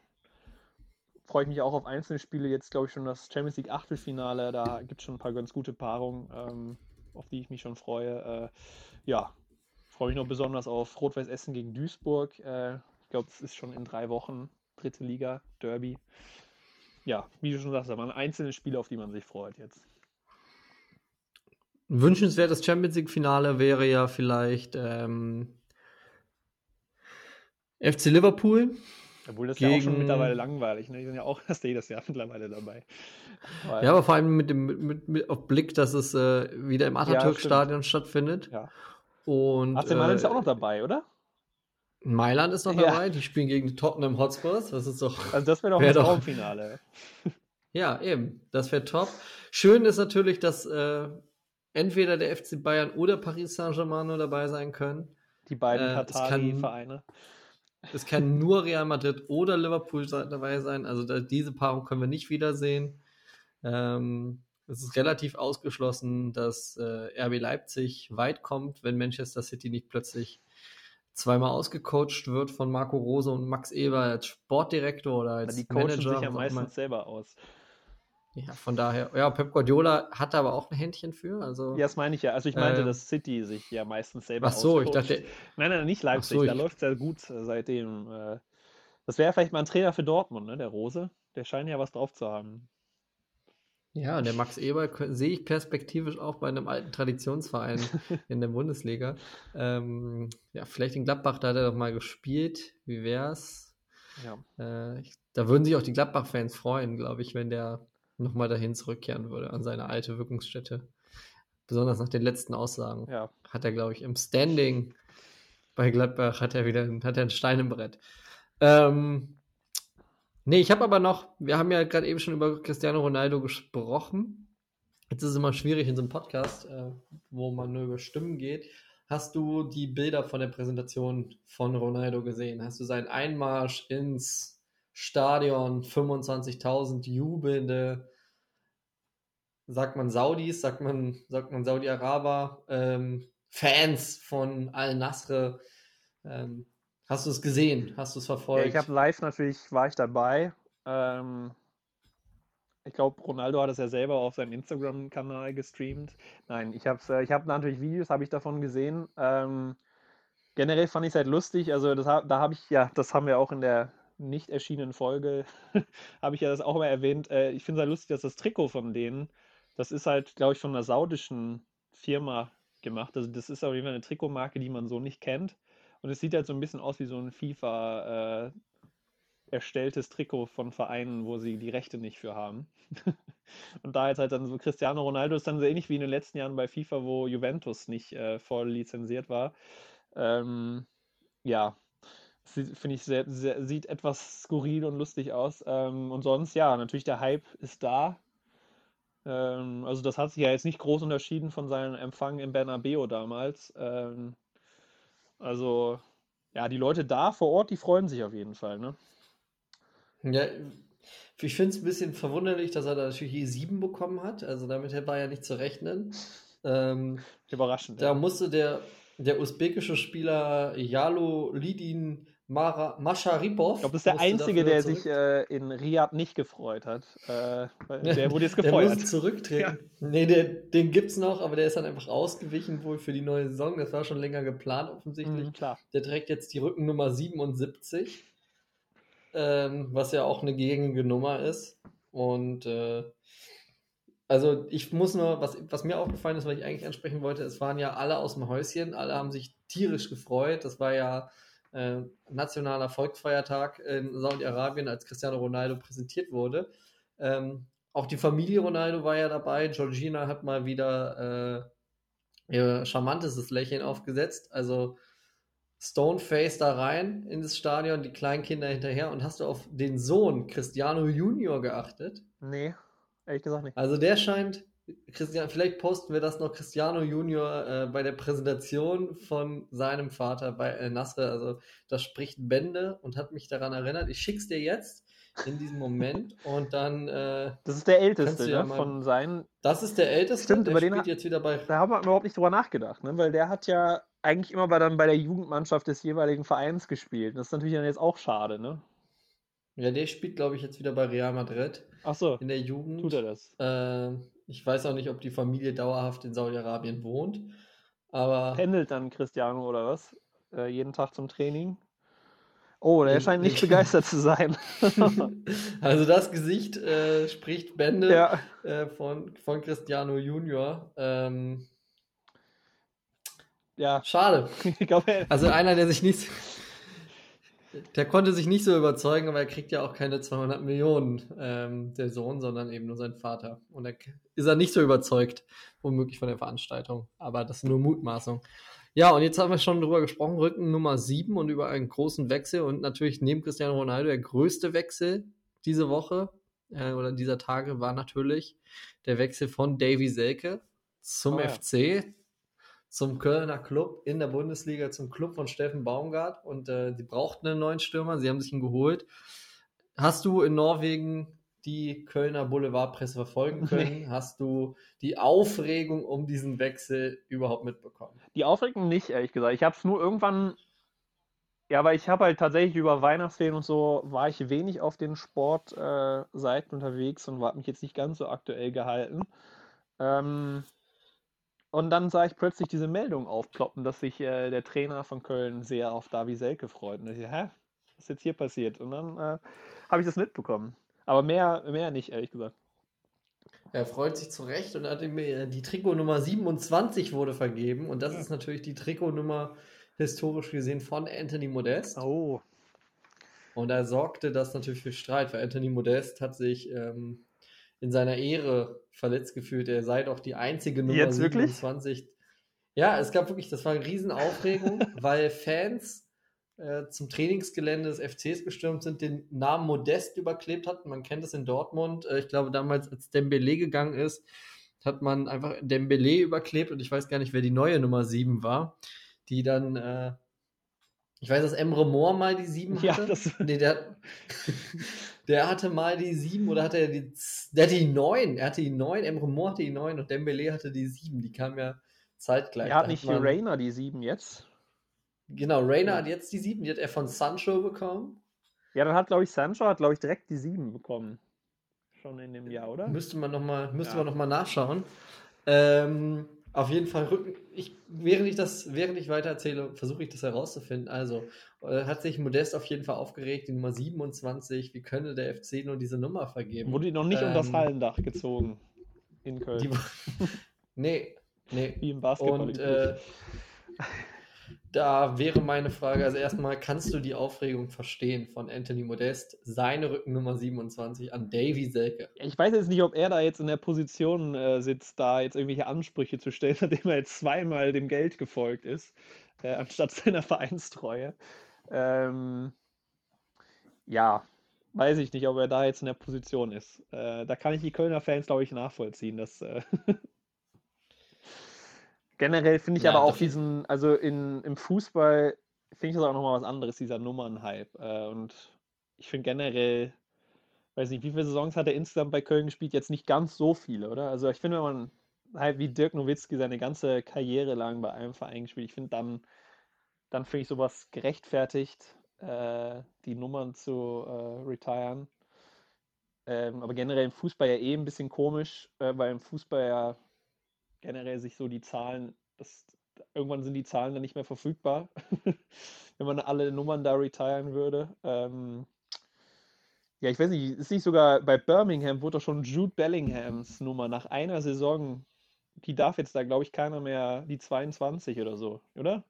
freue ich mich auch auf einzelne Spiele. Jetzt glaube ich schon das Champions League Achtelfinale. Da gibt es schon ein paar ganz gute Paarungen, ähm, auf die ich mich schon freue. Äh, ja, freue mich noch besonders auf Rot-Weiß Essen gegen Duisburg. Äh, ich glaube, es ist schon in drei Wochen dritte Liga, Derby. Ja, wie du schon sagst, da waren einzelne Spiele, auf die man sich freut jetzt. Wünschenswertes Champions League-Finale wäre ja vielleicht ähm, FC Liverpool obwohl das gegen... ja auch schon mittlerweile langweilig, ne? Die sind ja auch erst jedes Jahr mittlerweile dabei. Weil... Ja, aber vor allem mit dem mit, mit, auf Blick, dass es äh, wieder im Atatürk-Stadion ja, stattfindet. Ja. Und, AC Mailand äh, ist ja auch noch dabei, oder? Mailand ist noch dabei, ja. die spielen gegen die Tottenham Hotspurs. Das ist doch. Also das wäre doch wär ein Traumfinale. ja, eben. Das wäre top. Schön ist natürlich, dass äh, entweder der FC Bayern oder Paris Saint-Germain nur dabei sein können. Die beiden äh, Katari-Vereine. Es kann nur Real Madrid oder Liverpool dabei sein. Also da, diese Paarung können wir nicht wiedersehen. Ähm, es ist relativ ausgeschlossen, dass äh, RB Leipzig weit kommt, wenn Manchester City nicht plötzlich zweimal ausgecoacht wird von Marco Rose und Max Eber als Sportdirektor oder als Manager. Die coachen sich ja meistens selber aus. Ja, von daher, ja, Pep Guardiola hat aber auch ein Händchen für. Also, ja, das meine ich ja. Also ich meinte, äh, dass City sich ja meistens selber Ach so, ich dachte. Nein, nein, nicht Leipzig, so, da läuft es ja gut seitdem. Äh, das wäre vielleicht mal ein Trainer für Dortmund, ne, der Rose. Der scheint ja was drauf zu haben. Ja, der Max Eber sehe ich perspektivisch auch bei einem alten Traditionsverein in der Bundesliga. Ähm, ja, vielleicht in Gladbach, da hat er doch mal gespielt. Wie wär's? Ja. Äh, ich da würden sich auch die Gladbach-Fans freuen, glaube ich, wenn der nochmal dahin zurückkehren würde, an seine alte Wirkungsstätte. Besonders nach den letzten Aussagen. Ja. Hat er, glaube ich, im Standing bei Gladbach hat er wieder hat er einen Stein im Brett. Ähm, nee, ich habe aber noch, wir haben ja gerade eben schon über Cristiano Ronaldo gesprochen. Jetzt ist es immer schwierig in so einem Podcast, äh, wo man nur über Stimmen geht. Hast du die Bilder von der Präsentation von Ronaldo gesehen? Hast du seinen Einmarsch ins Stadion, 25.000 jubelnde, sagt man Saudis, sagt man, sagt man Saudi-Araber, ähm, Fans von Al-Nasr. Ähm, hast du es gesehen? Hast du es verfolgt? Ja, ich habe live natürlich, war ich dabei. Ähm, ich glaube, Ronaldo hat es ja selber auf seinem Instagram-Kanal gestreamt. Nein, ich habe äh, ich hab natürlich Videos, habe ich davon gesehen. Ähm, generell fand ich es halt lustig. Also das, da habe ich, ja, das haben wir auch in der nicht erschienenen Folge habe ich ja das auch mal erwähnt. Äh, ich finde es halt lustig, dass das Trikot von denen, das ist halt, glaube ich, von einer saudischen Firma gemacht. Also das ist auf jeden Fall eine Trikotmarke, die man so nicht kennt. Und es sieht halt so ein bisschen aus wie so ein FIFA äh, erstelltes Trikot von Vereinen, wo sie die Rechte nicht für haben. und da jetzt halt dann so Cristiano Ronaldo ist dann so ähnlich wie in den letzten Jahren bei FIFA, wo Juventus nicht äh, voll lizenziert war. Ähm, ja, finde ich, sehr, sehr, sieht etwas skurril und lustig aus. Ähm, und sonst, ja, natürlich der Hype ist da. Ähm, also das hat sich ja jetzt nicht groß unterschieden von seinem Empfang im Bernabeo damals. Ähm, also, ja, die Leute da vor Ort, die freuen sich auf jeden Fall, ne? Ja, ich finde es ein bisschen verwunderlich, dass er da natürlich E7 bekommen hat. Also damit war ja nicht zu rechnen. Ähm, Überraschend. Da ja. musste der, der usbekische Spieler Jalo Lidin Mara, Masharipov. Ich glaube, das ist der Einzige, der zurück. sich äh, in Riyadh nicht gefreut hat. Äh, der wurde jetzt gefeuert. Der muss zurücktreten. Ja. Nee, der, den gibt es noch, aber der ist dann einfach ausgewichen wohl für die neue Saison. Das war schon länger geplant offensichtlich. Mhm, klar. Der trägt jetzt die Rückennummer 77, ähm, was ja auch eine gängige Nummer ist. Und äh, also ich muss nur, was, was mir aufgefallen ist, was ich eigentlich ansprechen wollte, es waren ja alle aus dem Häuschen, alle haben sich tierisch gefreut. Das war ja äh, nationaler Volksfeiertag in Saudi-Arabien, als Cristiano Ronaldo präsentiert wurde. Ähm, auch die Familie Ronaldo war ja dabei. Georgina hat mal wieder äh, ihr charmantestes Lächeln aufgesetzt. Also Stoneface da rein in das Stadion, die kleinen Kinder hinterher. Und hast du auf den Sohn Cristiano Junior geachtet? Nee, ehrlich gesagt nicht. Also der scheint Christian, vielleicht posten wir das noch Cristiano Junior äh, bei der Präsentation von seinem Vater bei El Nasr. Also das spricht Bände und hat mich daran erinnert. Ich schick's dir jetzt in diesem Moment und dann. Äh, das ist der älteste ja ne, von seinen. Das ist der älteste. Stimmt, der über den hat, jetzt wieder bei. Da haben wir überhaupt nicht drüber nachgedacht, ne? weil der hat ja eigentlich immer bei, dann bei der Jugendmannschaft des jeweiligen Vereins gespielt. Das ist natürlich dann jetzt auch schade, ne? Ja, der spielt, glaube ich, jetzt wieder bei Real Madrid. Ach so. In der Jugend. Tut er das? Äh, ich weiß auch nicht, ob die Familie dauerhaft in Saudi-Arabien wohnt. Aber. Pendelt dann Cristiano oder was? Äh, jeden Tag zum Training? Oh, der scheint nicht begeistert zu sein. also das Gesicht äh, spricht Bände ja. äh, von, von Cristiano Junior. Ähm, ja. Schade. also einer, der sich nicht, der konnte sich nicht so überzeugen, aber er kriegt ja auch keine 200 Millionen, ähm, der Sohn, sondern eben nur sein Vater. Und da ist er nicht so überzeugt, womöglich von der Veranstaltung. Aber das ist nur Mutmaßung. Ja, und jetzt haben wir schon drüber gesprochen, Rücken Nummer 7 und über einen großen Wechsel und natürlich neben Cristiano Ronaldo der größte Wechsel diese Woche äh, oder dieser Tage war natürlich der Wechsel von Davy Selke zum oh, ja. Zum Kölner Club in der Bundesliga, zum Club von Steffen Baumgart. Und äh, sie brauchten einen neuen Stürmer, sie haben sich ihn geholt. Hast du in Norwegen die Kölner Boulevardpresse verfolgen können? Nee. Hast du die Aufregung um diesen Wechsel überhaupt mitbekommen? Die Aufregung nicht, ehrlich gesagt. Ich habe es nur irgendwann, ja, weil ich habe halt tatsächlich über Weihnachtsferien und so, war ich wenig auf den Sportseiten äh, unterwegs und habe mich jetzt nicht ganz so aktuell gehalten. Ähm, und dann sah ich plötzlich diese Meldung aufploppen, dass sich äh, der Trainer von Köln sehr auf Davi Selke freut. Und ich dachte, hä, was ist jetzt hier passiert? Und dann äh, habe ich das mitbekommen. Aber mehr, mehr nicht, ehrlich gesagt. Er freut sich zu Recht und hat ihm äh, die Trikotnummer 27 wurde vergeben. Und das ja. ist natürlich die Trikotnummer historisch gesehen von Anthony Modest. Oh. Und da sorgte das natürlich für Streit, weil Anthony Modest hat sich ähm, in seiner Ehre verletzt gefühlt. Er sei doch die einzige Nummer Jetzt 27. Wirklich? Ja, es gab wirklich, das war eine Riesenaufregung, weil Fans äh, zum Trainingsgelände des FCs gestürmt sind, den Namen Modest überklebt hatten. Man kennt es in Dortmund. Äh, ich glaube, damals, als Dembele gegangen ist, hat man einfach Dembele überklebt und ich weiß gar nicht, wer die neue Nummer 7 war, die dann, äh, ich weiß, dass Emre Moore mal die 7 hatte. Ja, das nee, der, der hatte mal die 7 oder hatte er die, der hatte die 9, er hatte die 9, Emre Moore hatte die 9 und Dembele hatte die 7, die kam ja zeitgleich. Er hat nicht man, Rainer die 7 jetzt? Genau, Rainer ja. hat jetzt die 7, die hat er von Sancho bekommen. Ja, dann hat, glaube ich, Sancho hat, glaube ich, direkt die 7 bekommen schon in dem Jahr, oder? Müsste man nochmal ja. noch nachschauen. Ähm, auf jeden Fall rücken. Ich, während ich das, während ich weiter erzähle, versuche ich das herauszufinden. Also äh, hat sich Modest auf jeden Fall aufgeregt, die Nummer 27. Wie könnte der FC nur diese Nummer vergeben? Wurde die noch nicht ähm, um das Hallendach gezogen in Köln? Die, nee, nee. Wie im Basketball. Und äh, da wäre meine Frage, also erstmal, kannst du die Aufregung verstehen von Anthony Modest, seine Rückennummer 27 an Davy Selke? Ich weiß jetzt nicht, ob er da jetzt in der Position äh, sitzt, da jetzt irgendwelche Ansprüche zu stellen, nachdem er jetzt zweimal dem Geld gefolgt ist, äh, anstatt seiner Vereinstreue. Ähm, ja, weiß ich nicht, ob er da jetzt in der Position ist. Äh, da kann ich die Kölner Fans, glaube ich, nachvollziehen, dass äh, Generell finde ich ja, aber auch diesen, also in, im Fußball finde ich das auch nochmal was anderes, dieser Nummernhype. Äh, und ich finde generell, weiß nicht, wie viele Saisons hat er insgesamt bei Köln gespielt? Jetzt nicht ganz so viele, oder? Also ich finde, wenn man halt wie Dirk Nowitzki seine ganze Karriere lang bei einem Verein gespielt, ich finde dann, dann finde ich sowas gerechtfertigt, äh, die Nummern zu äh, retiren. Ähm, aber generell im Fußball ja eh ein bisschen komisch, äh, weil im Fußball ja generell sich so die Zahlen, das, irgendwann sind die Zahlen dann nicht mehr verfügbar, wenn man alle Nummern da retiren würde. Ähm, ja, ich weiß nicht, ist nicht sogar bei Birmingham wurde doch schon Jude Bellinghams Nummer nach einer Saison, die darf jetzt da, glaube ich, keiner mehr, die 22 oder so, oder?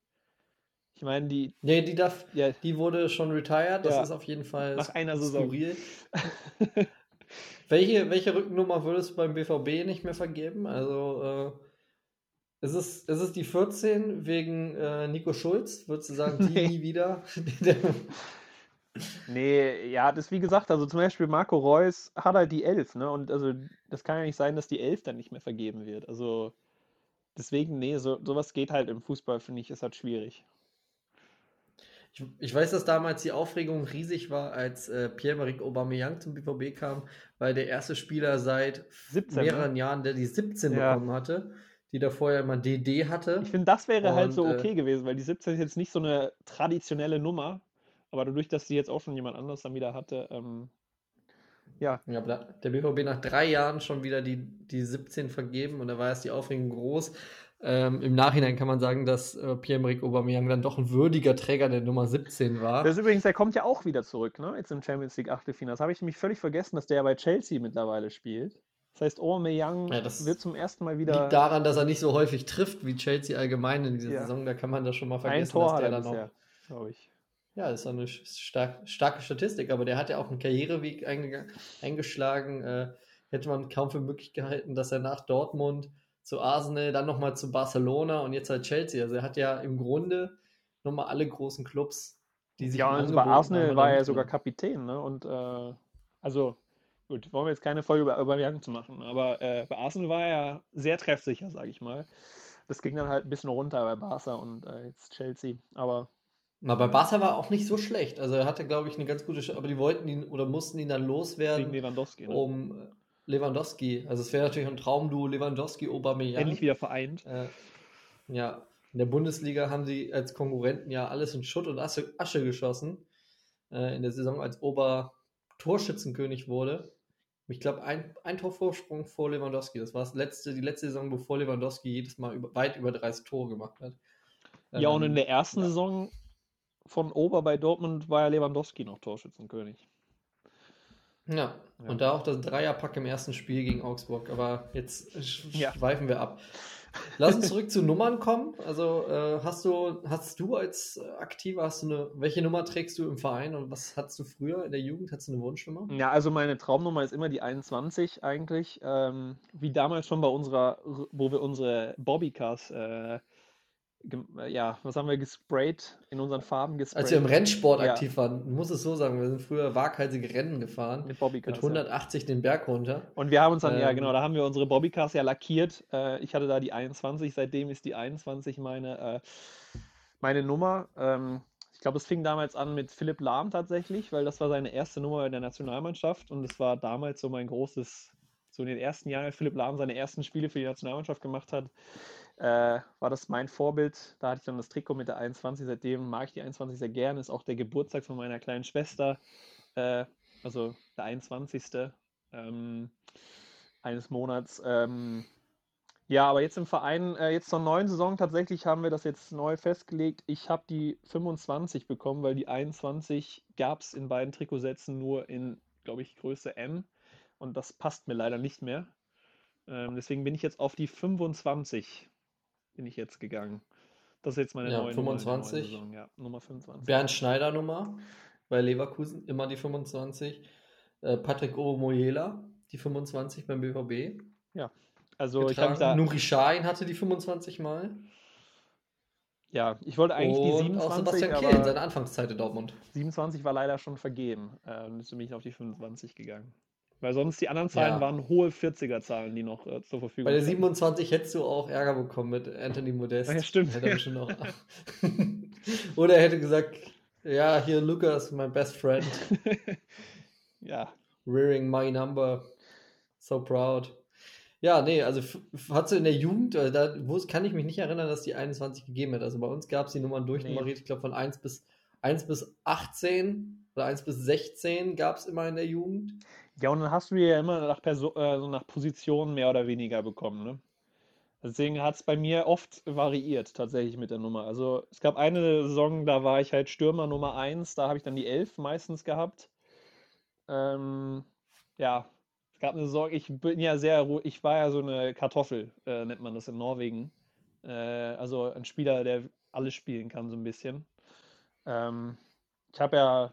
Ich meine, die. Nee, die darf. Ja, die wurde schon retired, das ja, ist auf jeden Fall nach einer Saison. Skurril. welche, welche Rückennummer würdest du beim BVB nicht mehr vergeben? Also, äh, ist es, ist es die 14 wegen äh, Nico Schulz? Würdest du sagen, die nee. nie wieder? nee, ja, das wie gesagt, also zum Beispiel Marco Reus hat halt die 11, ne? Und also das kann ja nicht sein, dass die 11 dann nicht mehr vergeben wird. Also deswegen, nee, so, sowas geht halt im Fußball, finde ich, ist halt schwierig. Ich, ich, weiß, dass damals die Aufregung riesig war, als äh, Pierre-Emerick Aubameyang zum BVB kam, weil der erste Spieler seit 17, ne? mehreren ne? Jahren, der die 17 ja. bekommen hatte, die da vorher immer DD hatte. Ich finde, das wäre und, halt so okay äh, gewesen, weil die 17 ist jetzt nicht so eine traditionelle Nummer, aber dadurch, dass sie jetzt auch schon jemand anderes dann wieder hatte, ähm, ja. Ja, der BVB nach drei Jahren schon wieder die, die 17 vergeben und da war erst die Aufregung groß. Ähm, Im Nachhinein kann man sagen, dass äh, Pierre-Emerick Aubameyang dann doch ein würdiger Träger der Nummer 17 war. Das ist übrigens, der kommt ja auch wieder zurück, ne? Jetzt im Champions League Achtelfinale. Das habe ich nämlich völlig vergessen, dass der ja bei Chelsea mittlerweile spielt. Das heißt, Aubameyang ja, das wird zum ersten Mal wieder. Liegt daran, dass er nicht so häufig trifft wie Chelsea allgemein in dieser ja. Saison. Da kann man das schon mal vergessen, Ein Tor dass der dann noch. glaube ich. Ja, das ist eine stark, starke Statistik, aber der hat ja auch einen Karriereweg eingeschlagen. Äh, hätte man kaum für möglich gehalten, dass er nach Dortmund zu Arsenal, dann nochmal zu Barcelona und jetzt halt Chelsea. Also er hat ja im Grunde nochmal alle großen Clubs, die sich Ja, und bei Arsenal war er sogar Kapitän, ne? Und äh, also Gut, wollen wir jetzt keine Folge über Aubameyang zu machen, aber äh, bei Arsenal war er sehr treffsicher, sage ich mal. Das ging dann halt ein bisschen runter bei Barca und äh, jetzt Chelsea, aber na, bei Barca war auch nicht so schlecht. Also er hatte, glaube ich, eine ganz gute, aber die wollten ihn oder mussten ihn dann loswerden. Gegen Lewandowski, ne? Um Lewandowski. Also es wäre natürlich ein Traumduo Lewandowski, Aubameyang. Endlich wieder vereint. Äh, ja, in der Bundesliga haben sie als Konkurrenten ja alles in Schutt und Asche, Asche geschossen. Äh, in der Saison, als Ober Torschützenkönig wurde ich glaube, ein, ein Torvorsprung vor Lewandowski. Das war das letzte, die letzte Saison, bevor Lewandowski jedes Mal über, weit über 30 Tore gemacht hat. Ja, ähm, und in ähm, der ersten ja. Saison von Ober bei Dortmund war ja Lewandowski noch Torschützenkönig. Ja, ja. und da auch das Dreierpack im ersten Spiel gegen Augsburg. Aber jetzt ja. schweifen wir ab. Lass uns zurück zu Nummern kommen. Also äh, hast du, hast du als Aktiver, hast du eine, welche Nummer trägst du im Verein und was hattest du früher in der Jugend? Hattest du eine Wunschnummer? Ja, also meine Traumnummer ist immer die 21 eigentlich. Ähm, wie damals schon bei unserer, wo wir unsere Bobbycars äh, ja, was haben wir gesprayt, in unseren Farben gesprayt. Als wir im Rennsport ja. aktiv waren, muss es so sagen, wir sind früher waghalsige Rennen gefahren. Mit Bobbycars. Mit 180 ja. den Berg runter. Und wir haben uns dann, ähm, ja genau, da haben wir unsere Bobbycars ja lackiert. Äh, ich hatte da die 21, seitdem ist die 21 meine, äh, meine Nummer. Ähm, ich glaube, es fing damals an mit Philipp Lahm tatsächlich, weil das war seine erste Nummer in der Nationalmannschaft und es war damals so mein großes, so in den ersten Jahren, als Philipp Lahm seine ersten Spiele für die Nationalmannschaft gemacht hat äh, war das mein Vorbild. Da hatte ich dann das Trikot mit der 21. Seitdem mag ich die 21 sehr gerne. Ist auch der Geburtstag von meiner kleinen Schwester, äh, also der 21. Ähm, eines Monats. Ähm, ja, aber jetzt im Verein, äh, jetzt zur neuen Saison tatsächlich haben wir das jetzt neu festgelegt. Ich habe die 25 bekommen, weil die 21 gab es in beiden Trikotsätzen nur in, glaube ich, Größe M. Und das passt mir leider nicht mehr. Ähm, deswegen bin ich jetzt auf die 25 bin ich jetzt gegangen. Das ist jetzt meine ja, neue 25. Nummer. Ja, Nummer 25. Bernd Schneider Nummer bei Leverkusen, immer die 25. Äh, Patrick Omoyela, die 25 beim BVB. Ja, also getragen. ich habe da. Nuri Sahin hatte die 25 mal. Ja, ich wollte eigentlich Und die 27. Auch Sebastian Kehl in seiner Anfangszeit in Dortmund. 27 war leider schon vergeben. Äh, und bin ich auf die 25 gegangen. Weil sonst die anderen Zahlen ja. waren hohe 40er-Zahlen, die noch äh, zur Verfügung Bei der 27 hättest du auch Ärger bekommen mit Anthony Modest. Ja, stimmt. Hätte ja. noch Oder er hätte gesagt, ja, hier Lukas, my best friend. ja. Rearing my number. So proud. Ja, nee, also hat sie in der Jugend, äh, da wo, kann ich mich nicht erinnern, dass die 21 gegeben hat. Also bei uns gab es die Nummern durchnummeriert, nee. ich glaube von 1 bis, 1 bis 18 oder 1 bis 16 gab es immer in der Jugend. Ja, und dann hast du ja immer nach, Perso äh, nach Positionen mehr oder weniger bekommen. Ne? Deswegen hat es bei mir oft variiert, tatsächlich mit der Nummer. Also es gab eine Saison, da war ich halt Stürmer Nummer 1, da habe ich dann die 11 meistens gehabt. Ähm, ja, es gab eine Saison, ich bin ja sehr, ich war ja so eine Kartoffel, äh, nennt man das in Norwegen. Äh, also ein Spieler, der alles spielen kann, so ein bisschen. Ähm, ich habe ja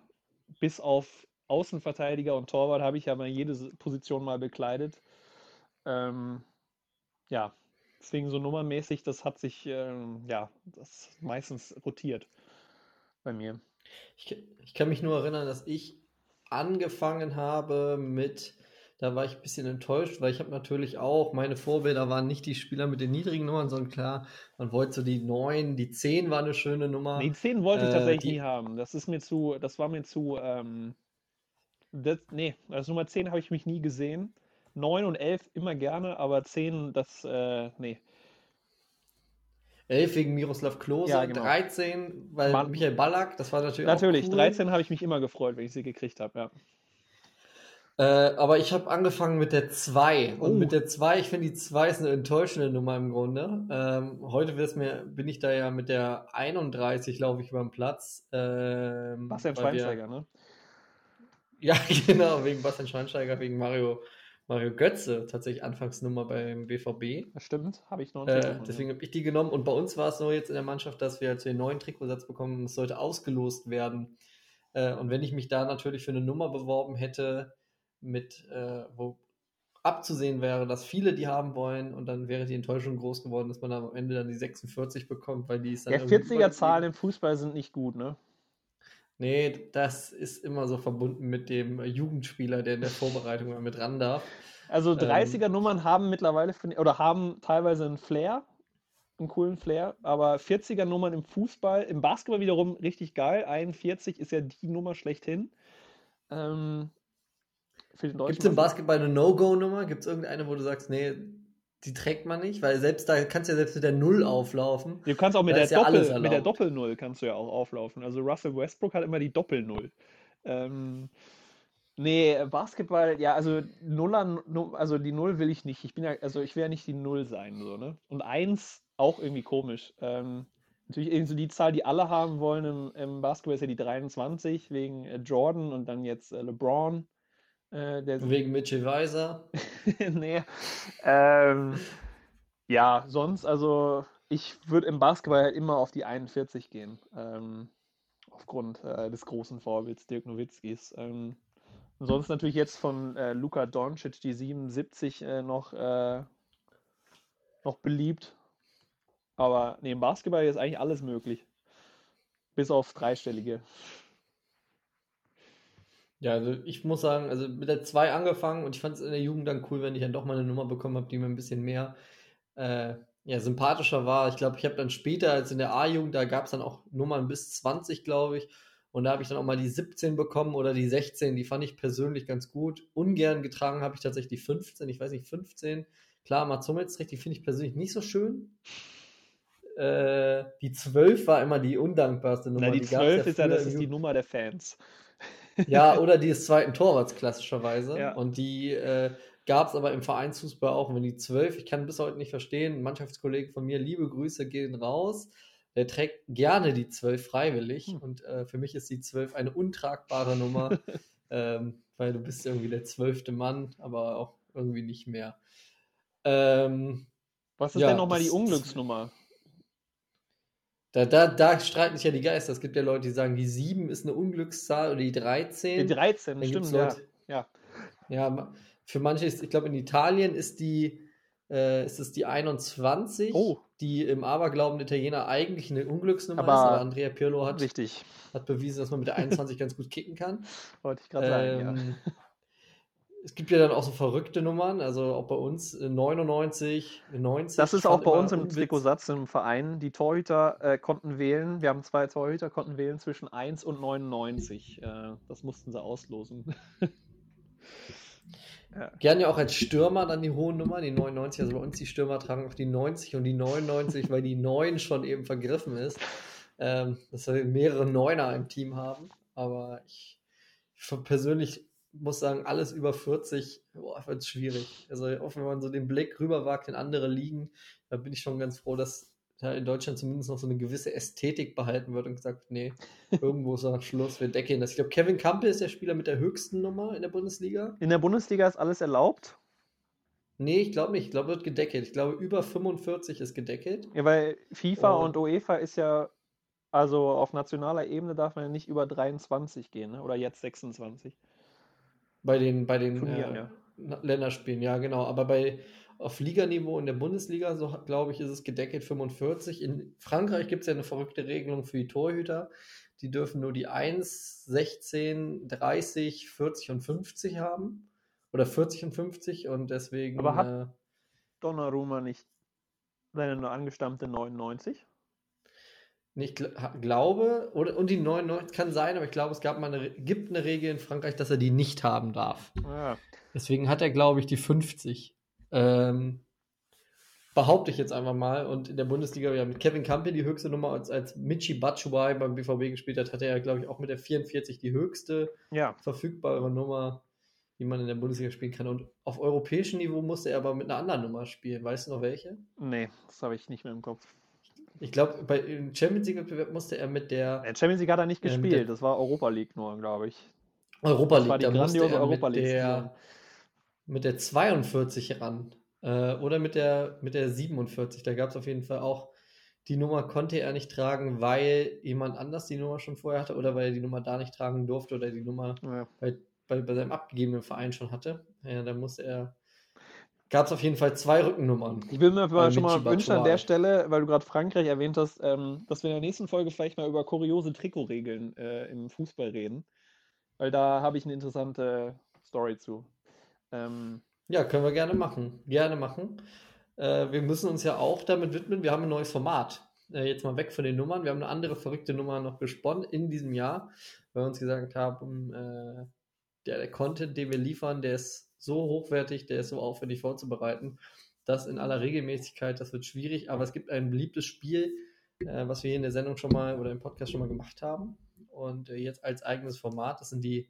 bis auf Außenverteidiger und Torwart habe ich ja mal jede Position mal bekleidet. Ähm, ja, deswegen so nummermäßig, das hat sich, ähm, ja, das meistens rotiert bei mir. Ich, ich, kann mich nur erinnern, dass ich angefangen habe mit, da war ich ein bisschen enttäuscht, weil ich habe natürlich auch, meine Vorbilder waren nicht die Spieler mit den niedrigen Nummern, sondern klar, man wollte so die 9, die 10 war eine schöne Nummer. Die 10 wollte ich äh, tatsächlich die, nie haben. Das ist mir zu, das war mir zu, ähm, das, nee, also Nummer 10 habe ich mich nie gesehen. 9 und 11 immer gerne, aber 10, das, äh, nee. 11 wegen Miroslav Klose, ja, genau. 13, weil Man, Michael Ballack, das war natürlich Natürlich, cool. 13 habe ich mich immer gefreut, wenn ich sie gekriegt habe, ja. Äh, aber ich habe angefangen mit der 2. Und oh. mit der 2, ich finde die 2 ist eine enttäuschende Nummer im Grunde. Ähm, heute mir, bin ich da ja mit der 31, laufe ich über den Platz. Ähm, Bastian Schweinsteiger, ne? Ja, genau, wegen Bastian Schweinsteiger, wegen Mario, Mario Götze, tatsächlich Anfangsnummer beim BVB. Das stimmt, habe ich noch äh, Deswegen habe ich die genommen. Und bei uns war es so jetzt in der Mannschaft, dass wir jetzt den neuen Trikotsatz bekommen, es sollte ausgelost werden. Äh, und wenn ich mich da natürlich für eine Nummer beworben hätte, mit, äh, wo abzusehen wäre, dass viele die haben wollen und dann wäre die Enttäuschung groß geworden, dass man am Ende dann die 46 bekommt, weil die ist dann. Ja, 40er-Zahlen im Fußball sind nicht gut, ne? Nee, das ist immer so verbunden mit dem Jugendspieler, der in der Vorbereitung mal mit ran darf. Also 30er-Nummern ähm, haben mittlerweile oder haben teilweise einen Flair, einen coolen Flair, aber 40er-Nummern im Fußball, im Basketball wiederum richtig geil. 41 ist ja die Nummer schlechthin. Ähm, Gibt es im Basketball eine No-Go-Nummer? Gibt es irgendeine, wo du sagst, nee, die trägt man nicht, weil selbst da kannst du ja selbst mit der Null auflaufen. Du kannst auch mit, der, Doppel, ja mit der Doppel-Null kannst du ja auch auflaufen. Also Russell Westbrook hat immer die Doppel-Null. Ähm, nee, Basketball, ja, also Nuller, also die Null will ich nicht. Ich bin ja, also ich will ja nicht die Null sein, so, ne? Und eins auch irgendwie komisch. Ähm, natürlich irgendwie so die Zahl, die alle haben wollen im, im, Basketball ist ja die 23 wegen äh, Jordan und dann jetzt äh, LeBron. Äh, Wegen Mitchell Weiser? nee. Ähm, Ja, sonst, also ich würde im Basketball halt immer auf die 41 gehen. Ähm, aufgrund äh, des großen Vorbilds Dirk Nowitzkis. Ähm, sonst natürlich jetzt von äh, Luka Doncic die 77 äh, noch, äh, noch beliebt. Aber neben Basketball ist eigentlich alles möglich. Bis auf dreistellige. Ja, also ich muss sagen, also mit der 2 angefangen und ich fand es in der Jugend dann cool, wenn ich dann doch mal eine Nummer bekommen habe, die mir ein bisschen mehr äh, ja, sympathischer war. Ich glaube, ich habe dann später, als in der A-Jugend, da gab es dann auch Nummern bis 20, glaube ich. Und da habe ich dann auch mal die 17 bekommen oder die 16. Die fand ich persönlich ganz gut. Ungern getragen habe ich tatsächlich die 15. Ich weiß nicht, 15. Klar, Mazumets die finde ich persönlich nicht so schön. Äh, die 12 war immer die undankbarste Nummer. Na, die, die 12 ist ja, das ist die Nummer der Fans. Ja, oder die des zweiten Torwarts klassischerweise. Ja. Und die äh, gab es aber im Vereinsfußball auch. wenn die 12, ich kann bis heute nicht verstehen, ein Mannschaftskollege von mir, liebe Grüße gehen raus. Der trägt gerne die 12 freiwillig. Hm. Und äh, für mich ist die 12 eine untragbare Nummer, ähm, weil du bist irgendwie der zwölfte Mann, aber auch irgendwie nicht mehr. Ähm, Was ist ja, denn nochmal die Unglücksnummer? Da, da, da streiten sich ja die Geister. Es gibt ja Leute, die sagen, die 7 ist eine Unglückszahl oder die 13. Die 13, Dann stimmt, Leute, ja. ja. Ja, für manche ist, ich glaube, in Italien ist die, äh, ist es die 21, oh. die im Aberglauben der Italiener eigentlich eine Unglücksnummer aber ist, aber Andrea Pirlo hat, richtig. hat bewiesen, dass man mit der 21 ganz gut kicken kann. Wollte ich gerade ähm, sagen, ja. Es gibt ja dann auch so verrückte Nummern, also auch bei uns 99, äh, 90. Das ist auch bei uns im Trikotsatz im Verein. Die Torhüter äh, konnten wählen, wir haben zwei Torhüter, konnten wählen zwischen 1 und 99. Äh, das mussten sie auslosen. Ja. Gerne ja auch als Stürmer dann die hohen Nummern, die 99. Also bei uns die Stürmer tragen auch die 90 und die 99, weil die 9 schon eben vergriffen ist. Ähm, dass wir mehrere Neuner im Team haben. Aber ich, ich persönlich muss sagen, alles über 40 wird schwierig. Also auch wenn man so den Blick rüberwagt in andere Ligen, da bin ich schon ganz froh, dass ja, in Deutschland zumindest noch so eine gewisse Ästhetik behalten wird und gesagt, nee, irgendwo ist noch Schluss, wir deckeln das. Ich glaube, Kevin Campbell ist der Spieler mit der höchsten Nummer in der Bundesliga. In der Bundesliga ist alles erlaubt? Nee, ich glaube nicht. Ich glaube, wird gedeckelt. Ich glaube, über 45 ist gedeckelt. Ja, weil FIFA und, und UEFA ist ja, also auf nationaler Ebene darf man ja nicht über 23 gehen, ne? oder jetzt 26. Bei den, bei den Turnieren, äh, ja. Länderspielen, ja, genau. Aber bei auf Liganiveau in der Bundesliga, so glaube ich, ist es gedeckelt 45. In Frankreich gibt es ja eine verrückte Regelung für die Torhüter. Die dürfen nur die 1, 16, 30, 40 und 50 haben. Oder 40 und 50 und deswegen. Aber hat äh, Donnarumma nicht seine angestammte 99? Ich glaube, oder, und die 99 kann sein, aber ich glaube, es gab mal eine, gibt eine Regel in Frankreich, dass er die nicht haben darf. Ah. Deswegen hat er, glaube ich, die 50. Ähm, behaupte ich jetzt einfach mal. Und in der Bundesliga, ja, mit Kevin Campbell die höchste Nummer, als, als Michi Batshuayi beim BVB gespielt hat, hatte er, glaube ich, auch mit der 44 die höchste ja. verfügbare Nummer, die man in der Bundesliga spielen kann. Und auf europäischem Niveau musste er aber mit einer anderen Nummer spielen. Weißt du noch welche? Nee, das habe ich nicht mehr im Kopf. Ich glaube, bei Champions League musste er mit der. der Champions League hat er nicht ähm, gespielt, das war Europa League nur, glaube ich. Europa League, da musste er Europa mit der, mit der 42 ran. Äh, oder mit der, mit der 47. Da gab es auf jeden Fall auch, die Nummer konnte er nicht tragen, weil jemand anders die Nummer schon vorher hatte oder weil er die Nummer da nicht tragen durfte oder die Nummer ja. bei, bei, bei seinem abgegebenen Verein schon hatte. Ja, da musste er gab es auf jeden Fall zwei Rückennummern. Ich will mir äh, schon mal wünschen an der Stelle, weil du gerade Frankreich erwähnt hast, ähm, dass wir in der nächsten Folge vielleicht mal über kuriose Trikotregeln äh, im Fußball reden. Weil da habe ich eine interessante Story zu. Ähm, ja, können wir gerne machen. Gerne machen. Äh, wir müssen uns ja auch damit widmen. Wir haben ein neues Format. Äh, jetzt mal weg von den Nummern. Wir haben eine andere verrückte Nummer noch gesponnen in diesem Jahr, weil wir uns gesagt haben, äh, der, der Content, den wir liefern, der ist so hochwertig, der ist so aufwendig vorzubereiten. Das in aller Regelmäßigkeit, das wird schwierig, aber es gibt ein beliebtes Spiel, äh, was wir hier in der Sendung schon mal oder im Podcast schon mal gemacht haben. Und äh, jetzt als eigenes Format, das sind die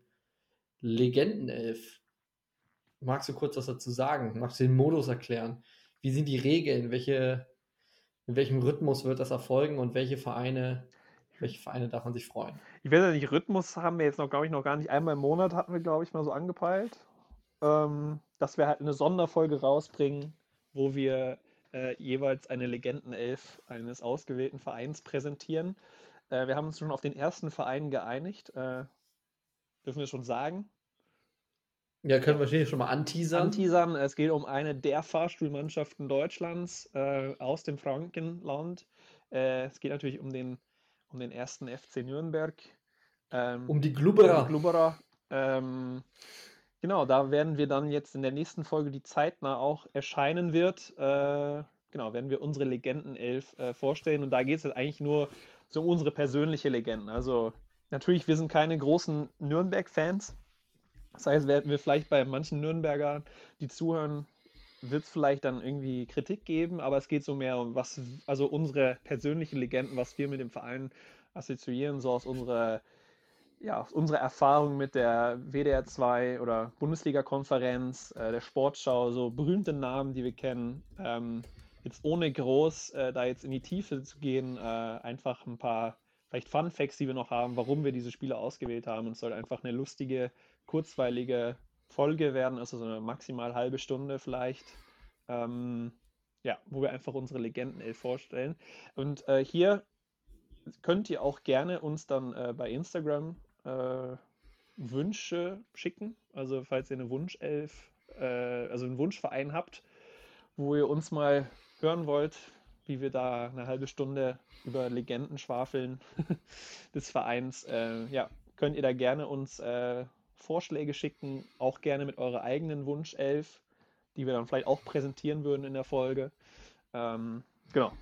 Legendenelf. Magst du kurz was dazu sagen? Magst du den Modus erklären? Wie sind die Regeln? Welche, in welchem Rhythmus wird das erfolgen und welche Vereine, welche Vereine darf man sich freuen? Ich weiß ja nicht, Rhythmus haben wir jetzt noch, glaube ich, noch gar nicht. Einmal im Monat hatten wir, glaube ich, mal so angepeilt, ähm, dass wir halt eine Sonderfolge rausbringen, wo wir äh, jeweils eine Legendenelf eines ausgewählten Vereins präsentieren. Äh, wir haben uns schon auf den ersten Verein geeinigt. Äh, dürfen wir schon sagen? Ja, können wir wahrscheinlich schon mal anteasern. Anteasern. Es geht um eine der Fahrstuhlmannschaften Deutschlands äh, aus dem Frankenland. Äh, es geht natürlich um den, um den ersten FC Nürnberg. Ähm, um die Glubberer. Um Glubberer. Ähm, genau, da werden wir dann jetzt in der nächsten Folge, die zeitnah auch erscheinen wird, äh, genau, werden wir unsere Legendenelf äh, vorstellen. Und da geht es jetzt eigentlich nur so um unsere persönliche Legenden. Also natürlich, wir sind keine großen Nürnberg-Fans. Das heißt, werden wir vielleicht bei manchen Nürnbergern, die zuhören, wird es vielleicht dann irgendwie Kritik geben, aber es geht so mehr um was, also unsere persönlichen Legenden, was wir mit dem Verein assoziieren, so aus unserer, ja, aus unserer Erfahrung mit der WDR 2 oder Bundesliga-Konferenz, äh, der Sportschau, so berühmte Namen, die wir kennen. Ähm, jetzt ohne groß äh, da jetzt in die Tiefe zu gehen, äh, einfach ein paar vielleicht Fun Facts, die wir noch haben, warum wir diese Spiele ausgewählt haben. Und es soll einfach eine lustige kurzweilige Folge werden, also so eine maximal halbe Stunde vielleicht. Ähm, ja, wo wir einfach unsere Legenden vorstellen. Und äh, hier könnt ihr auch gerne uns dann äh, bei Instagram äh, Wünsche schicken. Also falls ihr eine Wunschelf, äh, also einen Wunschverein habt, wo ihr uns mal hören wollt, wie wir da eine halbe Stunde über Legenden schwafeln des Vereins, äh, ja, könnt ihr da gerne uns äh, Vorschläge schicken, auch gerne mit eurer eigenen Wunschelf, die wir dann vielleicht auch präsentieren würden in der Folge. Ähm, genau.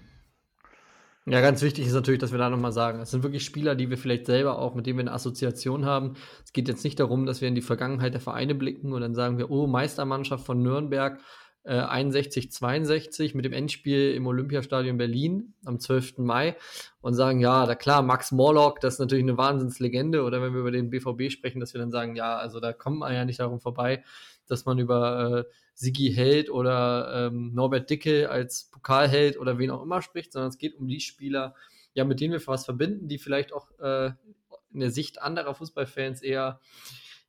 Ja, ganz wichtig ist natürlich, dass wir da nochmal sagen, es sind wirklich Spieler, die wir vielleicht selber auch, mit denen wir eine Assoziation haben. Es geht jetzt nicht darum, dass wir in die Vergangenheit der Vereine blicken und dann sagen wir, oh, Meistermannschaft von Nürnberg, äh, 61, 62 mit dem Endspiel im Olympiastadion Berlin am 12. Mai und sagen, ja, da klar, Max Morlock, das ist natürlich eine Wahnsinnslegende. Oder wenn wir über den BVB sprechen, dass wir dann sagen, ja, also da kommt man ja nicht darum vorbei, dass man über äh, Sigi Held oder ähm, Norbert Dicke als Pokalheld oder wen auch immer spricht, sondern es geht um die Spieler, ja, mit denen wir was verbinden, die vielleicht auch äh, in der Sicht anderer Fußballfans eher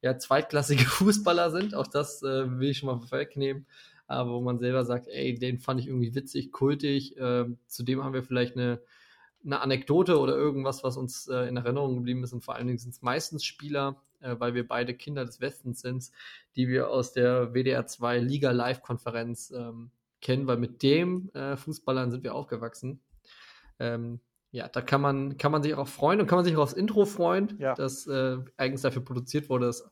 ja, zweitklassige Fußballer sind. Auch das äh, will ich schon mal vorwegnehmen aber wo man selber sagt, ey, den fand ich irgendwie witzig, kultig. Ähm, zudem haben wir vielleicht eine, eine Anekdote oder irgendwas, was uns äh, in Erinnerung geblieben ist. Und vor allen Dingen sind es meistens Spieler, äh, weil wir beide Kinder des Westens sind, die wir aus der WDR 2 Liga Live-Konferenz ähm, kennen, weil mit dem äh, Fußballern sind wir aufgewachsen. Ähm, ja, da kann man, kann man sich auch freuen und kann man sich auch aufs Intro freuen, ja. das äh, eigens dafür produziert wurde, das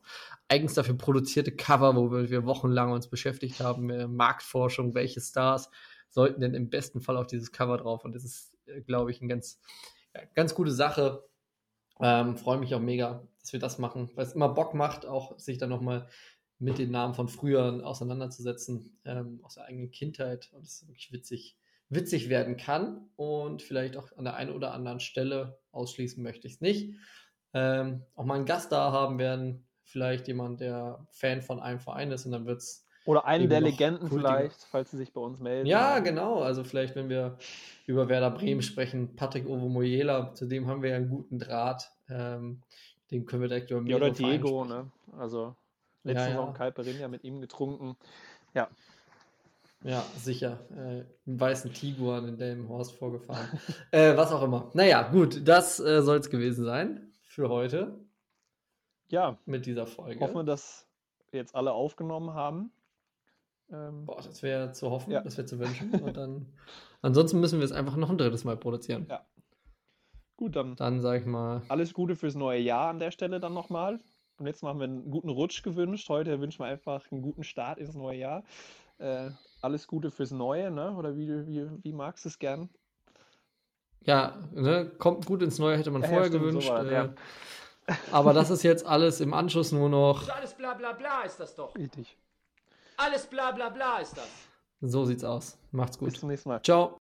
eigens dafür produzierte Cover, wo wir wochenlang uns beschäftigt haben, äh, Marktforschung, welche Stars sollten denn im besten Fall auf dieses Cover drauf und das ist, äh, glaube ich, eine ganz, ja, ganz gute Sache. Ähm, Freue mich auch mega, dass wir das machen, weil es immer Bock macht, auch sich dann nochmal mit den Namen von früher auseinanderzusetzen, ähm, aus der eigenen Kindheit und es wirklich witzig, witzig werden kann und vielleicht auch an der einen oder anderen Stelle ausschließen möchte ich es nicht. Ähm, auch mal einen Gast da haben werden, vielleicht jemand, der Fan von einem Verein ist und dann wird es. Oder einen der Legenden vielleicht, falls sie sich bei uns melden. Ja, genau. Also vielleicht, wenn wir über Werder Bremen sprechen, Patrick Ovomoyela, zu dem haben wir ja einen guten Draht. Ähm, den können wir direkt über Ja, oder Diego, ne? Also letztens ja, ja. auch Kalperin ja mit ihm getrunken. Ja, ja, sicher. Äh, Im weißen Tiguan in dem Horst vorgefahren. äh, was auch immer. Naja, gut, das äh, soll es gewesen sein für heute. Ja. Mit dieser Folge. Hoffen wir, dass jetzt alle aufgenommen haben. Ähm, Boah, das wäre zu hoffen, ja. das wäre zu wünschen. Und dann, ansonsten müssen wir es einfach noch ein drittes Mal produzieren. Ja. Gut, dann. Dann sag ich mal. Alles Gute fürs neue Jahr an der Stelle dann nochmal. Und jetzt haben wir einen guten Rutsch gewünscht. Heute wünschen wir einfach einen guten Start ins neue Jahr. Äh, alles Gute fürs Neue, ne? Oder wie, wie, wie magst du es gern? Ja, ne? kommt gut ins Neue, hätte man ja, vorher ja, gewünscht. So äh, ja. Aber das ist jetzt alles im Anschluss nur noch. Alles bla bla bla ist das doch. Richtig. Alles bla bla bla ist das. So sieht's aus. Macht's gut. Bis zum nächsten Mal. Ciao.